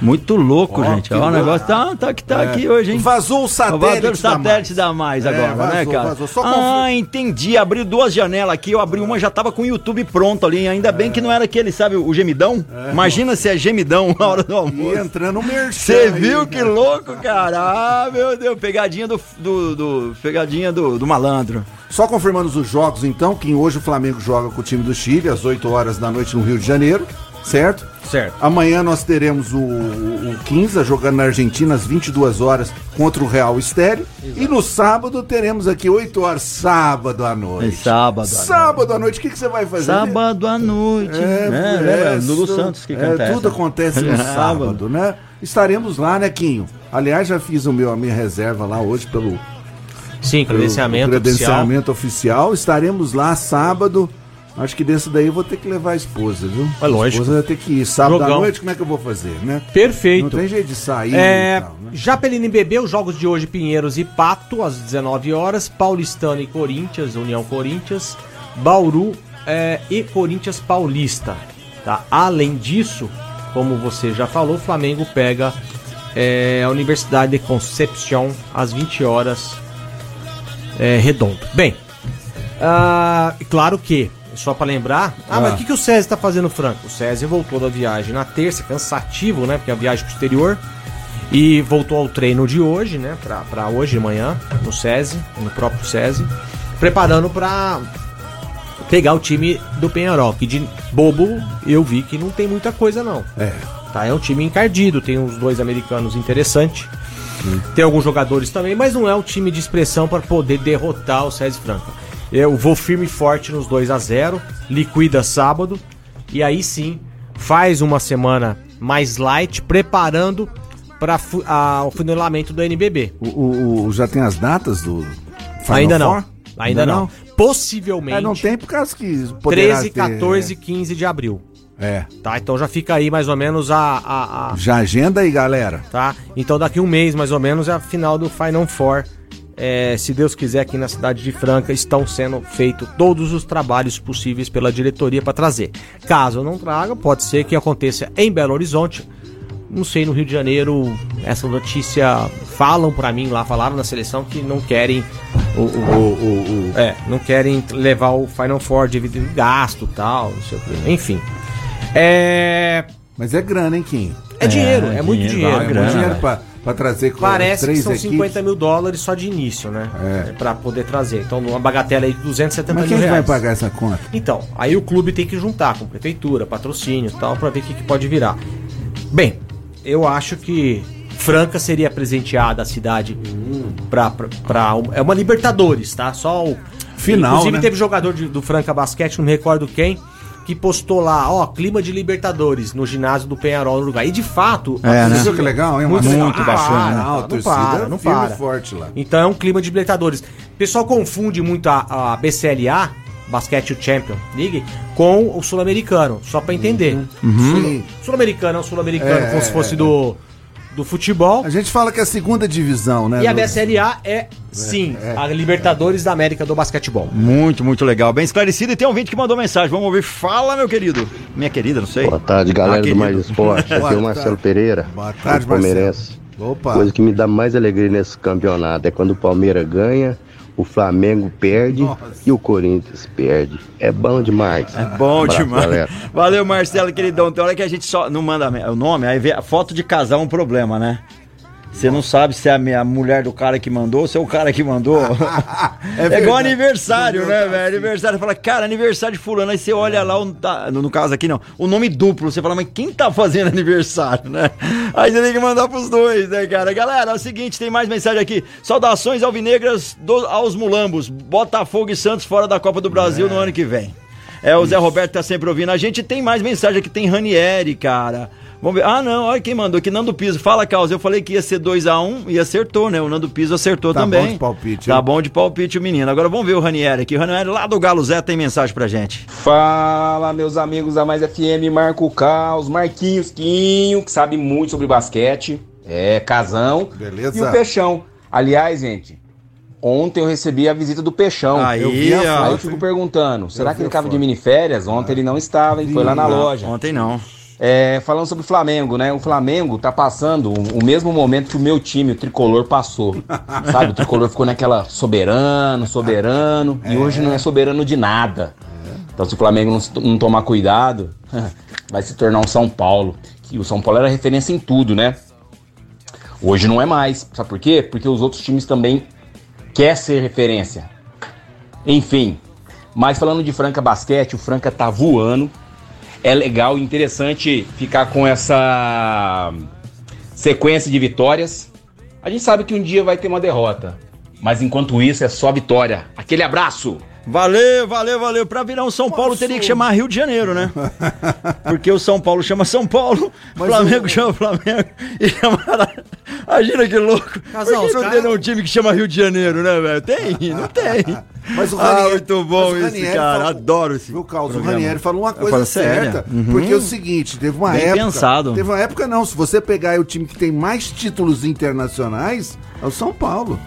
Speaker 1: muito louco,
Speaker 3: Ó,
Speaker 1: gente. Ó, o negócio tá, tá, que tá
Speaker 3: É.
Speaker 1: aqui hoje, hein?
Speaker 3: Vazou o satélite.
Speaker 1: vazou o satélite da mais,
Speaker 3: É,
Speaker 1: agora, né,
Speaker 3: vazou,
Speaker 1: cara?
Speaker 3: vazou. Só
Speaker 1: ah, entendi. Abriu duas janelas aqui, eu abri uma, já tava com o YouTube pronto ali. Ainda bem que não era aquele, sabe, o gemidão? Imagina se é gemidão na hora do
Speaker 3: E
Speaker 1: almoço.
Speaker 3: entrando o merchan.
Speaker 1: Você
Speaker 3: aí,
Speaker 1: viu que
Speaker 3: cara.
Speaker 1: louco, cara? Ah, meu Deus, pegadinha do. do, do- pegadinha do, do malandro.
Speaker 3: Só confirmando os jogos, então, que hoje o Flamengo joga com o time do Chile, às 8 horas da noite no Rio de Janeiro, certo?
Speaker 2: Certo.
Speaker 3: Amanhã nós teremos o, o, o 15 jogando na Argentina às 22 horas contra o Real Estéreo. E no sábado teremos aqui 8 horas, sábado à noite.
Speaker 1: É sábado. à
Speaker 3: Sábado à noite, o que, que você vai fazer?
Speaker 1: Sábado à noite.
Speaker 3: É,
Speaker 1: né?
Speaker 3: é?
Speaker 1: Lulu
Speaker 3: isso-
Speaker 1: Santos que
Speaker 3: é,
Speaker 1: canta
Speaker 3: Tudo
Speaker 1: essa.
Speaker 3: acontece no sábado, né? Estaremos lá, né, Quinho? Aliás, já fiz o meu, a minha reserva lá hoje pelo,
Speaker 2: Sim,
Speaker 3: pelo
Speaker 2: credenciamento,
Speaker 3: credenciamento oficial. Estaremos lá sábado. Acho que desse daí eu vou ter que levar a esposa, viu?
Speaker 2: É lógico.
Speaker 3: A esposa vai ter que ir. Sábado à
Speaker 2: Jogão.
Speaker 3: noite, como é que eu vou fazer, né?
Speaker 2: Perfeito.
Speaker 3: Não tem jeito de sair
Speaker 2: É,
Speaker 3: tal, né?
Speaker 2: já pela NBB, os jogos de hoje, Pinheiros e Pato, às 19 horas, Paulistano e Corinthians, União Corinthians, Bauru é, e Corinthians Paulista. Tá? Além disso, como você já falou, o Flamengo pega é, a Universidade de Concepción às 20 horas, é, redondo. Bem, ah, claro que, só para lembrar, ah, mas o que, que o César está fazendo, Franco? O César voltou da viagem na terça, cansativo, né? Porque é a viagem pro exterior. E voltou ao treino de hoje, né? Pra, pra hoje de manhã, no SESI, no próprio SESI, preparando pra pegar o time do Penharol. Que de bobo eu vi que não tem muita coisa, não.
Speaker 3: É.
Speaker 2: Tá? É um time encardido, tem uns dois americanos interessantes. Tem alguns jogadores também, mas não é um time de expressão para poder derrotar o César Franca. Eu vou firme e forte nos 2 a 0 liquida sábado, e aí sim faz uma semana mais light, preparando para o funilamento do NBB.
Speaker 3: O, o- o- já tem as datas do. Final
Speaker 2: ainda não.
Speaker 3: Four?
Speaker 2: Ainda não. Possivelmente
Speaker 3: É, não tem por causa que poderá
Speaker 2: 13,
Speaker 3: ter-
Speaker 2: 14 e 15 de abril.
Speaker 3: É.
Speaker 2: Tá? Então já fica aí mais ou menos a- a- a,
Speaker 3: Já agenda aí, galera.
Speaker 2: tá? Então daqui um mês, mais ou menos, é a final do Final Four. É, se Deus quiser, aqui na cidade de Franca estão sendo feitos todos os trabalhos possíveis pela diretoria para trazer. Caso não traga, pode ser que aconteça em Belo Horizonte. Não sei, no Rio de Janeiro, essa notícia falam para mim lá, falaram na seleção que não querem o, o-
Speaker 3: O, o, o-
Speaker 2: é, não querem levar o Final Four devido ao gasto e tal, não sei o quê. Enfim. É,
Speaker 3: Mas é grana, hein, Kim?
Speaker 2: é dinheiro, é,
Speaker 1: É,
Speaker 2: muito
Speaker 1: dinheiro,
Speaker 2: dinheiro.
Speaker 1: uma
Speaker 2: é
Speaker 1: grana,
Speaker 2: muito
Speaker 3: Dinheiro
Speaker 2: dinheiro.
Speaker 3: pra, pra trazer com
Speaker 2: Parece que
Speaker 3: três
Speaker 2: são
Speaker 3: equipes.
Speaker 2: 50 mil dólares só de início, né?
Speaker 3: É.
Speaker 2: Pra poder trazer. Então, uma bagatela aí de 270
Speaker 3: Mas
Speaker 2: mil
Speaker 3: quem que vai
Speaker 2: reais.
Speaker 3: pagar essa conta?
Speaker 2: Então, aí o clube tem que juntar com prefeitura, patrocínio e tal, pra ver o que, que pode virar. Bem, eu acho que Franca seria presenteada a cidade pra, pra, pra- É uma Libertadores, tá? Só o.
Speaker 3: Final,
Speaker 2: Inclusive
Speaker 3: né?
Speaker 2: teve jogador de- do Franca Basquete, não me recordo quem, que postou lá, ó, clima de Libertadores no ginásio do Penharol no Uruguai. E de fato.
Speaker 1: É,
Speaker 2: a
Speaker 1: né?
Speaker 3: Você viu que legal, hein?
Speaker 2: Muito,
Speaker 3: legal.
Speaker 2: muito
Speaker 3: Ah,
Speaker 2: bacana.
Speaker 3: Não, a
Speaker 2: não
Speaker 3: torcida
Speaker 2: para, não para.
Speaker 3: forte lá.
Speaker 2: Então é um clima de Libertadores. O pessoal confunde muito a, a BCLA Basquete Champion League com o Sul-Americano, só pra entender.
Speaker 3: Sim.
Speaker 2: Sul-Americano é o Sul-Americano,
Speaker 3: É,
Speaker 2: como se
Speaker 3: é,
Speaker 2: fosse
Speaker 3: é.
Speaker 2: do, do futebol.
Speaker 3: A gente fala que é a segunda divisão, né?
Speaker 2: E a BSLA é, sim, a Libertadores da América do basquetebol.
Speaker 1: Muito, muito legal. Bem esclarecido. E tem um ouvinte que mandou mensagem. Vamos ouvir. Fala, meu querido. Minha querida, não sei.
Speaker 8: Boa tarde, galera
Speaker 1: Ah,
Speaker 8: do. Mais Esporte. Aqui é o Marcelo. Pereira,
Speaker 3: Boa tarde,
Speaker 8: o palmeirense.
Speaker 3: Opa.
Speaker 8: Coisa que me dá mais alegria nesse campeonato é quando o Palmeiras ganha, o Flamengo perde
Speaker 3: Nossa.
Speaker 8: e o Corinthians perde. É bom demais.
Speaker 1: É bom
Speaker 8: Abraço,
Speaker 1: demais.
Speaker 8: galera.
Speaker 1: Valeu, Marcelo, queridão. Tem hora que a gente só não manda o nome, aí vê a foto de casal é um problema, né? Você não sabe se é a mulher do cara que mandou ou se é o cara que mandou. É,
Speaker 3: verdade.
Speaker 1: igual aniversário, né, velho? Aniversário, fala, cara, aniversário de fulano. Aí você olha lá, o- tá- no, no caso aqui não, o nome duplo. Você fala, mas quem tá fazendo aniversário, né? Aí você tem que mandar pros dois, né, cara? Galera, é o seguinte, tem mais mensagem aqui. Saudações alvinegras do- aos mulambos. Botafogo e Santos fora da Copa do Brasil no ano que vem. É, o Zé Roberto tá sempre ouvindo. A gente tem mais mensagem aqui, tem Ranieri, cara. Vamos ver. Ah, não, olha quem mandou aqui, Nando Piso. Fala, Causa. Eu falei que ia ser 2x1 e acertou, né? O Nando Piso acertou
Speaker 3: Tá
Speaker 1: também.
Speaker 3: bom de palpite,
Speaker 1: Tá
Speaker 3: hein?
Speaker 1: bom de palpite o menino. Agora vamos ver o Ranieri aqui. O Ranieri lá do Galo Zé tem mensagem pra gente.
Speaker 9: Fala, meus amigos da Mais FM, Marco Caos, Marquinhos Quinho, que sabe muito sobre basquete. É, Casão.
Speaker 3: Beleza.
Speaker 9: E o Peixão. Aliás, gente, ontem eu recebi a visita do Peixão.
Speaker 1: Aí,
Speaker 3: eu vi a.
Speaker 9: Aí eu fico perguntando, será que
Speaker 3: vi
Speaker 9: ele estava de miniférias? Ontem ele não estava, hein? Foi lá na loja.
Speaker 1: Ontem não.
Speaker 9: É, falando sobre o Flamengo, né? O Flamengo tá passando o, o mesmo momento que o meu time, o tricolor, passou. Sabe? O tricolor ficou naquela soberano, soberano, e hoje não é soberano de nada. Então, se o Flamengo não, não tomar cuidado, vai se tornar um São Paulo. Que o São Paulo era referência em tudo, né? Hoje não é mais. Sabe por quê? Porque os outros times também quer ser referência. Enfim. Mas falando de Franca Basquete, o Franca tá voando é legal e interessante ficar com essa sequência de vitórias. A gente sabe que um dia vai ter uma derrota, mas enquanto isso é só vitória. Aquele abraço!
Speaker 1: Valeu, valeu, valeu. Pra virar um São Paulo teria que chamar Rio de Janeiro, né? Porque o São Paulo chama São Paulo, o
Speaker 3: Mas
Speaker 1: Flamengo
Speaker 3: o-
Speaker 1: chama Flamengo e chama. Imagina que louco.
Speaker 2: Casal,
Speaker 1: Por que não
Speaker 2: cara-
Speaker 1: tem um time que chama Rio de Janeiro, né, velho? Tem? Não tem.
Speaker 3: Mas o
Speaker 1: Ah,
Speaker 3: Ranieri-
Speaker 1: muito bom esse, cara.
Speaker 3: falou-
Speaker 1: Adoro esse.
Speaker 3: Viu, Carlos? O. Ranieri falou uma coisa certa.
Speaker 1: Uhum.
Speaker 3: Porque é o seguinte, teve uma
Speaker 1: Bem
Speaker 3: época.
Speaker 1: pensado.
Speaker 3: Teve uma época não. Se você pegar aí o time que tem mais títulos internacionais, é o São Paulo.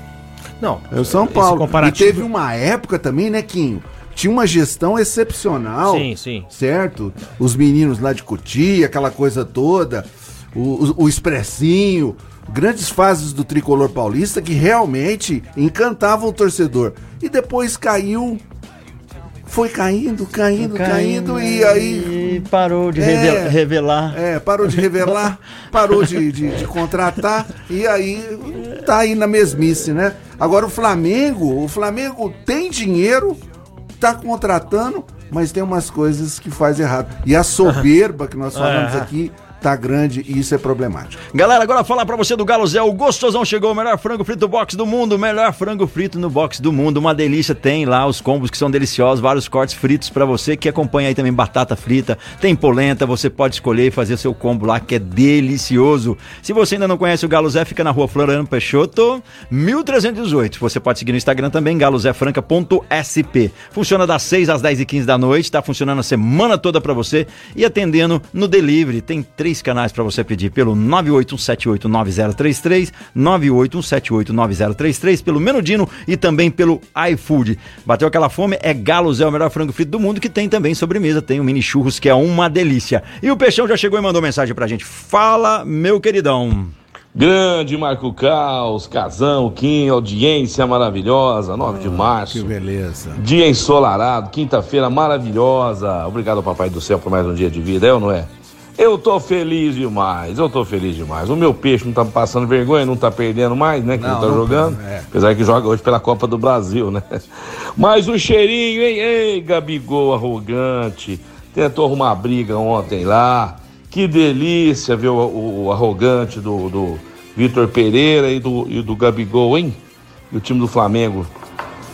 Speaker 2: Não,
Speaker 3: É o São Paulo. E
Speaker 2: comparativo-
Speaker 3: teve uma época também, né, Quinho? Tinha uma gestão excepcional.
Speaker 2: Sim, sim.
Speaker 3: Certo? Os meninos lá de Cotia, aquela coisa toda. O, o, o expressinho. Grandes fases do tricolor paulista que realmente encantavam o torcedor. E depois caiu. Foi caindo, caindo, caindo, e aí.
Speaker 1: E parou de
Speaker 3: É.
Speaker 1: revela- revelar.
Speaker 3: É, parou de revelar, parou de, de, de contratar e aí tá aí na mesmice, né? Agora o Flamengo, o Flamengo tem dinheiro, tá contratando, mas tem umas coisas que faz errado. E a soberba que nós falamos aqui tá grande e isso é problemático.
Speaker 1: Galera, agora falar pra você do Galo Zé, o gostosão chegou, o melhor frango frito box do mundo, o melhor frango frito no box do mundo, uma delícia, tem lá os combos que são deliciosos, vários cortes fritos pra você que acompanha aí também batata frita, tem polenta, você pode escolher e fazer seu combo lá que é delicioso. Se você ainda não conhece o Galo Zé, fica na rua Floriano Peixoto, 1318. Você pode seguir no Instagram também, galozefranca.sp. Funciona das 6 às 10 e 15 da noite, tá funcionando a semana toda pra você e atendendo no delivery. Tem três canais pra você pedir pelo 981789033, 981789033, pelo Menudino e também pelo iFood. Bateu aquela fome? É Galo Zé, o melhor frango frito do mundo, que tem também sobremesa, tem o mini churros que é uma delícia. E o Peixão já chegou e mandou mensagem pra gente. Fala, meu queridão.
Speaker 6: Grande Marco Caos, Casão, Kim, audiência maravilhosa, 9 de março.
Speaker 3: beleza.
Speaker 6: Dia ensolarado, quinta-feira maravilhosa. Obrigado, Papai do Céu, por mais um dia de vida, é ou não é? Eu tô feliz demais, eu tô feliz demais. O meu peixe não tá passando vergonha, não tá perdendo mais, né? Que não,
Speaker 3: Não,
Speaker 6: tá
Speaker 3: não
Speaker 6: jogando.
Speaker 3: tá, é.
Speaker 6: Apesar que joga hoje pela Copa do Brasil, né? Mas o cheirinho, hein? Ei, Gabigol arrogante. Tentou arrumar briga ontem lá. Que delícia ver o, o- o arrogante do, do Vitor Pereira e do, e do Gabigol, hein? E o time do Flamengo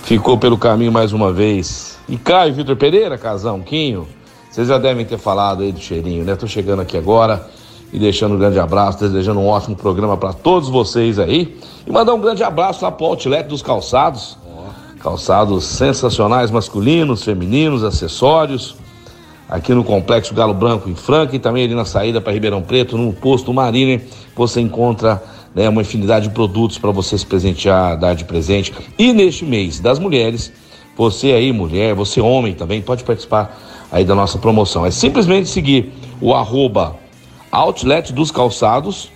Speaker 6: ficou pelo caminho mais uma vez. E Caio Vitor Pereira, Casão, Quinho, vocês já devem ter falado aí do cheirinho, né? Tô chegando aqui agora e deixando um grande abraço, desejando um ótimo programa para todos vocês aí. E mandar um grande abraço lá pro Outlet dos Calçados. Calçados sensacionais, masculinos, femininos, acessórios. Aqui no Complexo Galo Branco em Franca e também ali na saída para Ribeirão Preto, no posto Mariner, você encontra né, uma infinidade de produtos para você se presentear, dar de presente. E neste mês das mulheres, você aí, mulher, você homem também, pode participar aí da nossa promoção. É simplesmente seguir o arroba Outlet dos Calçados,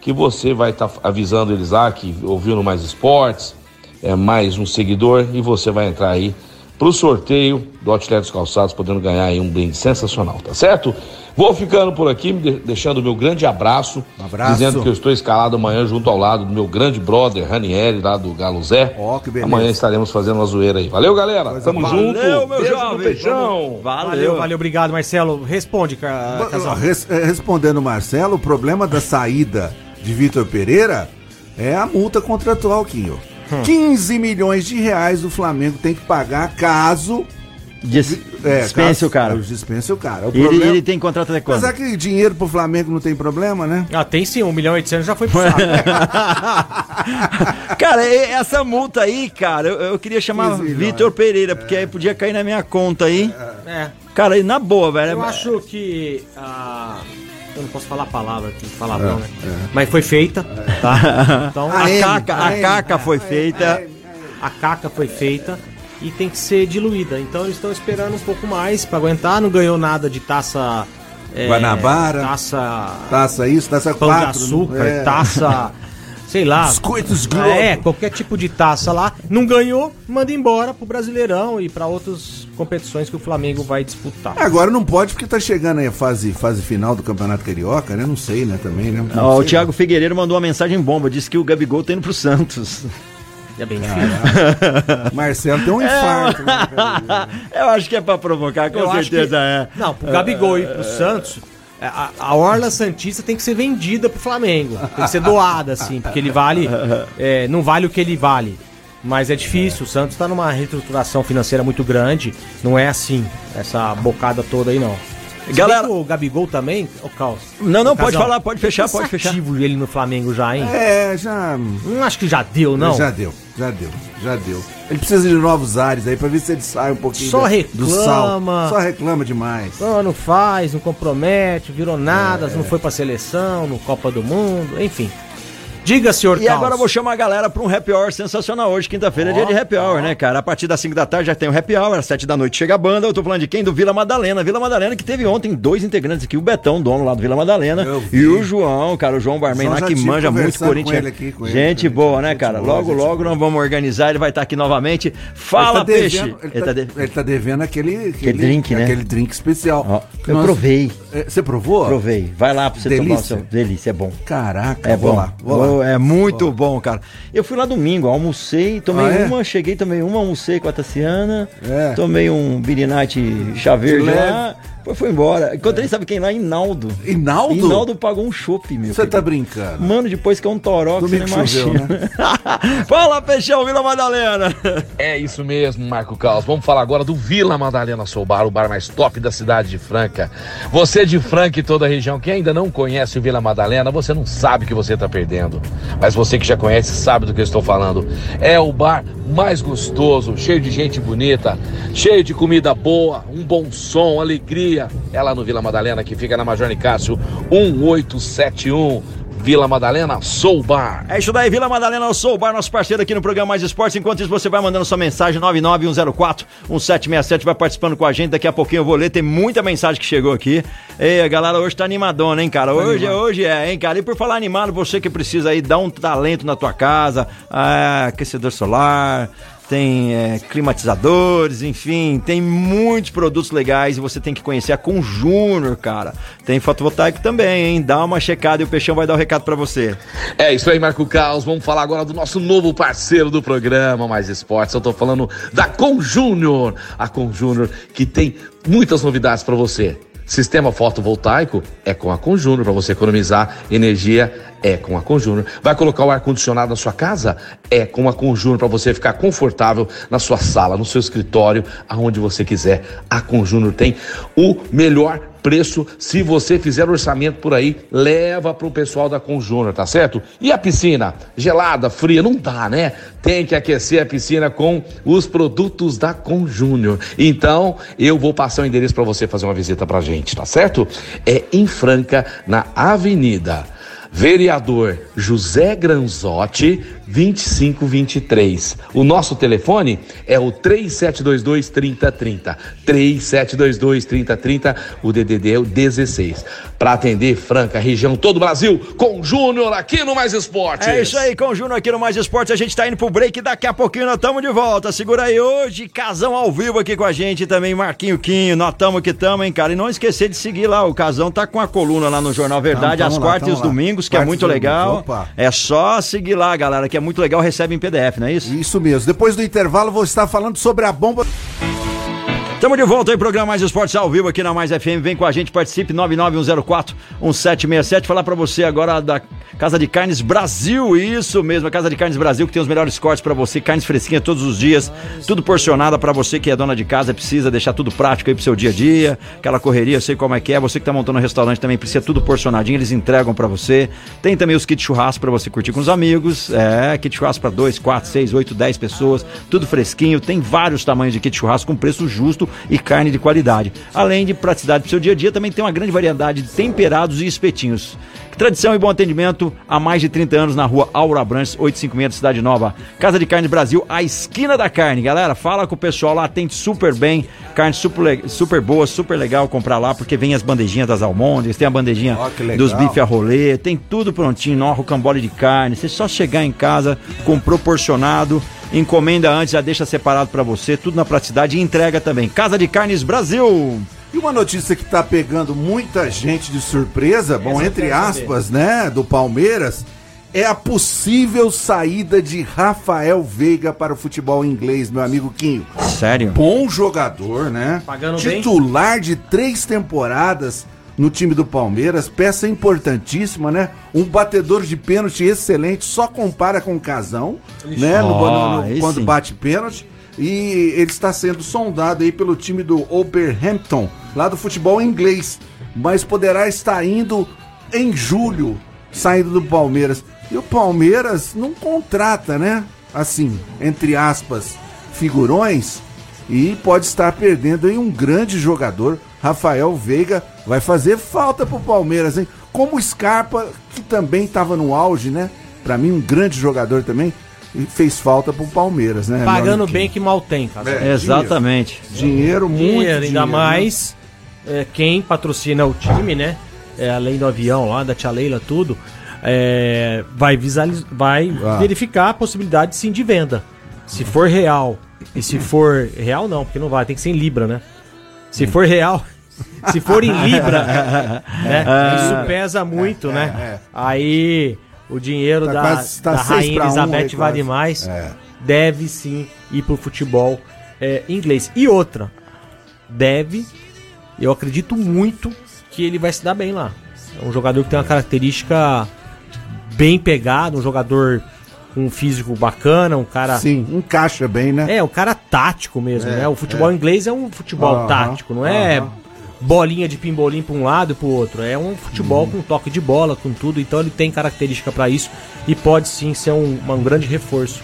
Speaker 6: que você vai estar tá avisando eles lá que ouviu no Mais Esportes, é mais um seguidor e você vai entrar aí pro sorteio do Outlet dos Calçados, podendo ganhar aí um brinde sensacional, tá certo? Vou ficando por aqui, deixando o meu grande abraço,
Speaker 3: um abraço,
Speaker 6: dizendo que eu estou escalado amanhã junto ao lado do meu grande brother Ranieri, lá do Galo Zé.
Speaker 3: Ó, que beleza.
Speaker 6: Amanhã estaremos fazendo uma zoeira aí. Valeu, galera. Coisa Tamo
Speaker 1: valeu,
Speaker 6: junto.
Speaker 1: Meu
Speaker 6: Beijo
Speaker 1: jovem.
Speaker 6: no peixão.
Speaker 2: Valeu. valeu, valeu, obrigado, Marcelo. Responde, Casal.
Speaker 3: Res, respondendo, Marcelo, o problema da saída de Vitor Pereira é a multa contratual, Quinho. Hum. 15 milhões de reais o Flamengo tem que pagar caso
Speaker 1: Dis, é, dispense o cara.
Speaker 3: Dispense o cara. O
Speaker 1: ele, problema... ele tem contrato até quando?
Speaker 3: Mas é que dinheiro pro Flamengo não tem problema, né?
Speaker 2: Ah, tem sim, 1 milhão e 800 já foi pro saco.
Speaker 1: cara, essa multa aí, cara, eu, eu queria chamar Vitor Pereira, porque é. aí podia cair na minha conta aí. É. Cara, na boa, velho.
Speaker 2: Eu acho que. Ah, eu não posso falar a palavra aqui, palavrão, é, né? É. Mas foi feita, tá?
Speaker 1: Então, a, a, caca, a caca foi feita.
Speaker 2: A caca foi feita e tem que ser diluída. Então eles estão esperando um pouco mais para aguentar. Não ganhou nada de taça.
Speaker 3: É, Guanabara.
Speaker 2: Taça.
Speaker 3: Taça isso, taça
Speaker 2: pão
Speaker 3: quatro.
Speaker 2: de açúcar, é. taça. Sei lá.
Speaker 3: Biscoitos Globo.
Speaker 2: É, qualquer tipo de taça lá. Não ganhou, manda embora pro Brasileirão e para outras competições que o Flamengo vai disputar.
Speaker 3: Agora não pode porque tá chegando aí a fase, fase final do Campeonato Carioca, né? Não sei, né? Também, né?
Speaker 1: Não, o Thiago Figueiredo mandou uma mensagem bomba, disse que o Gabigol tá indo pro Santos.
Speaker 2: É bem difícil.
Speaker 3: Marcelo tem um infarto.
Speaker 1: É, eu acho que é pra provocar, com eu certeza que, é.
Speaker 2: Não, pro Gabigol e pro Santos, é, a, a, Orla Santista tem que ser vendida pro Flamengo. Tem que ser doada, assim, porque ele vale. É, não vale o que ele vale. Mas é difícil, o Santos está numa reestruturação financeira muito grande. Não é assim, essa bocada toda aí, não.
Speaker 1: Galera,
Speaker 2: o Gabigol também, o Caos.
Speaker 1: Não, não, pode falar, pode fechar, pode fechar.
Speaker 2: ele no Flamengo já, hein?
Speaker 3: É, já.
Speaker 2: Não acho que já deu, não.
Speaker 3: Já deu, já deu, já deu. Ele precisa de novos ares aí pra ver se ele sai um pouquinho
Speaker 2: Só reclama. do sal.
Speaker 3: Só reclama demais.
Speaker 2: Não, não faz, não compromete, virou nada, é. não foi pra seleção, no Copa do Mundo, enfim. Diga, senhor
Speaker 1: E agora eu vou chamar a galera para um happy hour sensacional hoje. Quinta-feira oh, é dia de happy hour, oh. né, cara? A partir das 5 da tarde já tem o happy hour, às 7 da noite chega a banda. Eu tô falando de quem? Do Vila Madalena. Vila Madalena que teve ontem dois integrantes aqui, o Betão, dono lá do Vila Madalena, e o João, cara, o João Barman lá que manja muito Corinthians. Aqui, gente ele, boa, né, cara? Boa, logo, logo boa. nós vamos organizar, ele vai estar aqui novamente. Fala, ele tá
Speaker 3: peixe!
Speaker 1: Devendo,
Speaker 3: ele, ele, tá, devendo, ele, tá, devendo aquele, aquele,
Speaker 1: aquele drink, né?
Speaker 3: Aquele drink especial.
Speaker 1: Oh, eu nós, provei.
Speaker 3: É, você provou?
Speaker 1: Provei. Vai lá pra você
Speaker 3: delícia.
Speaker 1: tomar o seu. Delícia, é bom.
Speaker 3: Caraca,
Speaker 1: é bom.
Speaker 3: lá. Vou
Speaker 1: lá. É muito bom, cara. Eu fui lá domingo, almocei, tomei ah, é? uma, cheguei, tomei uma, almocei com a Tassiana, é. tomei um Birinite chaveiro lá, depois foi embora. Encontrei, é. sabe quem lá? Inaldo.
Speaker 3: Inaldo?
Speaker 1: Inaldo pagou um chopp, meu.
Speaker 3: Você tá brincando?
Speaker 1: Mano, depois que é um toró que você não imagina. Né? Fala, Peixão, Vila Madalena.
Speaker 6: É isso mesmo, Marco Carlos. Vamos falar agora do Vila Madalena Soul Bar, o bar mais top da cidade de Franca. Você de Franca e toda a região que ainda não conhece o Vila Madalena, você não sabe o que você tá perdendo. Mas você que já conhece sabe do que eu estou falando. É o bar mais gostoso, cheio de gente bonita, cheio de comida boa, um bom som, alegria. É lá no Vila Madalena, que fica na Major Nicásio 1871. Vila Madalena Soul Bar.
Speaker 1: É isso daí, Vila Madalena Soul Bar, nosso parceiro aqui no programa Mais Esportes. Enquanto isso, você vai mandando sua mensagem 99104-1767, vai participando com a gente. Daqui a pouquinho eu vou ler, tem muita mensagem que chegou aqui. E a galera hoje tá animadona, hein, cara? Hoje, é, hoje é, hein, cara? E por falar animado, você que precisa aí dar um talento na tua casa, ah, aquecedor solar, tem é, climatizadores, enfim, tem muitos produtos legais e você tem que conhecer a Conjúnior, cara. Tem fotovoltaico também, hein? Dá uma checada e o Peixão vai dar o um recado para você.
Speaker 6: É isso aí, Marco Carlos. Vamos falar agora do nosso novo parceiro do programa Mais Esportes. Eu tô falando da Conjúnior. A Conjúnior que tem muitas novidades para você. Sistema fotovoltaico é com a Conjúnior para você economizar energia É com a Conjúnior. Vai colocar o ar-condicionado na sua casa? É com a Conjúnior para você ficar confortável na sua sala, no seu escritório, aonde você quiser. A Conjúnior tem o melhor preço. Se você fizer orçamento por aí, leva pro pessoal da Conjúnior, tá certo? E a piscina? Gelada, fria? Não dá, né? Tem que aquecer a piscina com os produtos da Conjúnior. Então, eu vou passar o endereço para você fazer uma visita pra gente, tá certo? É em Franca, na Avenida Vereador José Granzotti, 2523. O nosso telefone é o 3722 3030. 3722 3030, o DDD é o 16. Para atender Franca, região todo o Brasil, com Júnior aqui no Mais Esportes.
Speaker 1: É isso aí, com o Júnior aqui no Mais Esportes. A gente tá indo pro break daqui a pouquinho nós estamos de volta. Segura aí hoje, Casão ao vivo aqui com a gente também, Marquinho Quinho. Nós estamos que estamos, hein, cara. E não esquecer de seguir lá, o Casão tá com a coluna lá no Jornal Verdade,
Speaker 3: Tamo,
Speaker 1: às
Speaker 3: tamo
Speaker 1: quartas e
Speaker 3: lá,
Speaker 1: os
Speaker 3: tamo lá.
Speaker 1: Domingos, que é muito legal.
Speaker 3: opa.
Speaker 1: É só seguir lá, galera, que é muito legal, recebe em PDF, não é isso?
Speaker 3: Isso mesmo. Depois do intervalo, vou estar falando sobre a bomba.
Speaker 1: Estamos de volta aí, programa Mais Esportes ao vivo aqui na Mais FM. Vem com a gente, participe 991041767. Falar pra você agora da Casa de Carnes Brasil. Isso mesmo, a Casa de Carnes Brasil que tem os melhores cortes pra você, carnes fresquinhas todos os dias, tudo porcionada pra você que é dona de casa, precisa deixar tudo prático aí pro seu dia a dia, aquela correria, eu sei como é que é. Você que tá montando um restaurante também precisa tudo porcionadinho, eles entregam pra você. Tem também os kits churrasco pra você curtir com os amigos. É, kit churrasco pra 2, 4, 6, 8, 10 pessoas, tudo fresquinho. Tem vários tamanhos de kit churrasco com preço justo e carne de qualidade. Além de praticidade pro seu dia a dia, também tem uma grande variedade de temperados e espetinhos. Tradição e bom atendimento há mais de 30 anos na rua Aura Branches, 856 de Cidade Nova. Casa de Carne Brasil, a esquina da carne. Galera, fala com o pessoal lá, atende super bem. Carne super, super boa, super legal comprar lá, porque vem as bandejinhas das almôndegas, tem a bandejinha
Speaker 3: Ó, legal.
Speaker 1: dos bife a rolê, tem tudo prontinho, nó, rocambole de carne. Você só chegar em casa com proporcionado, encomenda antes, já deixa separado pra você, tudo na praticidade e entrega também. Casa de Carnes Brasil.
Speaker 3: E uma notícia que tá pegando muita gente de surpresa, bom,
Speaker 2: Essa eu
Speaker 3: entre aspas, né, do Palmeiras, é a possível saída de Rafael Veiga para o futebol inglês, meu amigo Quinho.
Speaker 1: Sério?
Speaker 3: Bom jogador, né?
Speaker 2: Pagando bem.
Speaker 3: Titular de três temporadas no time do Palmeiras, peça importantíssima, né? Um batedor de pênalti excelente, só compara com o Casão, né? No-
Speaker 1: Ó,
Speaker 3: no- no-
Speaker 1: aí
Speaker 3: quando
Speaker 1: sim.
Speaker 3: bate pênalti. E ele está sendo sondado aí pelo time do Oberhampton, lá do futebol inglês. Mas poderá estar indo em julho, saindo do Palmeiras. E o Palmeiras não contrata, né? Assim, entre aspas, figurões. E pode estar perdendo aí um grande jogador. Rafael Veiga vai fazer falta pro Palmeiras, hein? Como Scarpa, que também estava no auge, né? Pra mim, um grande jogador também. E fez falta pro Palmeiras, né?
Speaker 2: Pagando bem que mal tem, cara.
Speaker 3: É,
Speaker 1: Exatamente.
Speaker 3: Dinheiro, muito
Speaker 2: Dinheiro,
Speaker 3: dinheiro.
Speaker 2: ainda
Speaker 3: né?
Speaker 2: mais é, quem patrocina o time, né? É, além do avião lá, da tia Leila, tudo, é, vai, visualiz- vai
Speaker 3: Ah.
Speaker 2: verificar a possibilidade sim de venda. Se for real, e se for. Real não, porque não vai, tem que ser em Libra, né? Se for real. Se for em Libra, né? Isso pesa muito, né? Aí o dinheiro
Speaker 3: Tá
Speaker 2: da,
Speaker 3: quase- tá
Speaker 2: da Rainha
Speaker 3: um
Speaker 2: Elizabeth
Speaker 3: aí,
Speaker 2: vai
Speaker 3: quase.
Speaker 2: demais
Speaker 3: É.
Speaker 2: deve sim ir pro futebol é, inglês. E outra, deve, eu acredito muito que ele vai se dar bem lá. É um jogador que tem uma característica bem pegada, um jogador com um físico bacana, um cara.
Speaker 3: Sim, encaixa bem, né?
Speaker 2: É, um cara tático mesmo,
Speaker 3: É,
Speaker 2: né? O futebol inglês é um futebol
Speaker 3: Aham,
Speaker 2: tático, não é
Speaker 3: aham.
Speaker 2: Bolinha de pimbolim pra um lado e pro outro. É um futebol
Speaker 3: Uhum.
Speaker 2: com toque de bola, com tudo. Então ele tem característica pra isso e pode sim ser um, um grande reforço.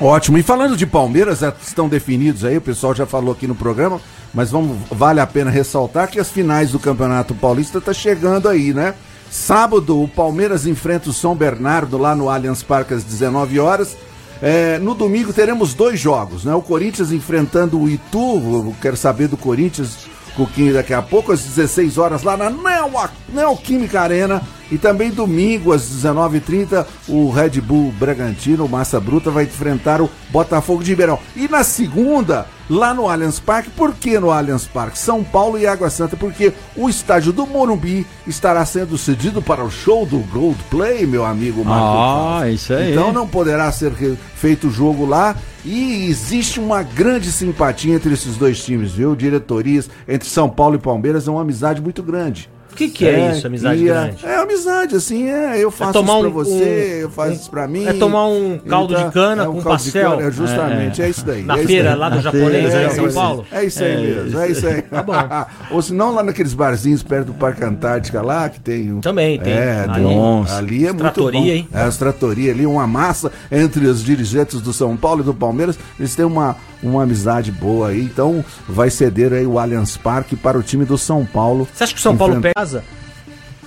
Speaker 3: Ótimo. E falando de Palmeiras, já estão definidos aí, o pessoal já falou aqui no programa, mas vamos, vale a pena ressaltar que as finais do Campeonato Paulista tá chegando aí, né? Sábado, o Palmeiras enfrenta o São Bernardo lá no Allianz Parque às 19 horas. É, no domingo teremos dois jogos, né? O Corinthians enfrentando o Itu, quero saber do Corinthians, Coquinho daqui a pouco, às 16 horas, lá na Neo, Neoquímica Arena. E também domingo, às 19h30, o Red Bull Bragantino, Massa Bruta, vai enfrentar o Botafogo de Ribeirão. E na segunda, lá no Allianz Parque, por que no Allianz Parque? São Paulo e Água Santa, porque o estádio do Morumbi estará sendo cedido para o show do Gold Play, meu amigo Marco.
Speaker 1: Ah, isso aí.
Speaker 3: Então não poderá ser feito o jogo lá. E existe uma grande simpatia entre esses dois times, viu? Diretorias entre São Paulo e Palmeiras é uma amizade muito grande.
Speaker 2: O que, que é, isso, amizade
Speaker 3: e, é-
Speaker 2: grande?
Speaker 3: É, amizade, assim, é, eu faço
Speaker 2: tomar
Speaker 3: isso pra
Speaker 2: um-
Speaker 3: você,
Speaker 2: um-
Speaker 3: eu faço
Speaker 2: um-
Speaker 3: isso pra mim.
Speaker 2: é tomar um caldo de cana com
Speaker 3: um caldo de
Speaker 2: pastel?
Speaker 3: cana, é, justamente, é, isso daí.
Speaker 2: Na
Speaker 3: é
Speaker 2: feira
Speaker 3: daí.
Speaker 2: lá do japonês, aí em
Speaker 3: é
Speaker 2: São Paulo?
Speaker 3: É isso aí
Speaker 1: É
Speaker 3: mesmo, é isso aí.
Speaker 2: Tá bom.
Speaker 3: Ou se não, lá naqueles barzinhos perto do Parque Antártica lá, que tem... o-
Speaker 2: Também tem.
Speaker 3: É,
Speaker 2: Ali.
Speaker 3: nossa. ali é muito
Speaker 2: Tratoria,
Speaker 3: bom.
Speaker 2: hein?
Speaker 3: É, as tratoria ali, uma massa entre os dirigentes do São Paulo e do Palmeiras. Eles têm uma, uma amizade boa aí. Então vai ceder aí o Allianz Parque para o time do São Paulo.
Speaker 2: Você acha que o São Paulo
Speaker 3: Enfrenta-
Speaker 2: pesa?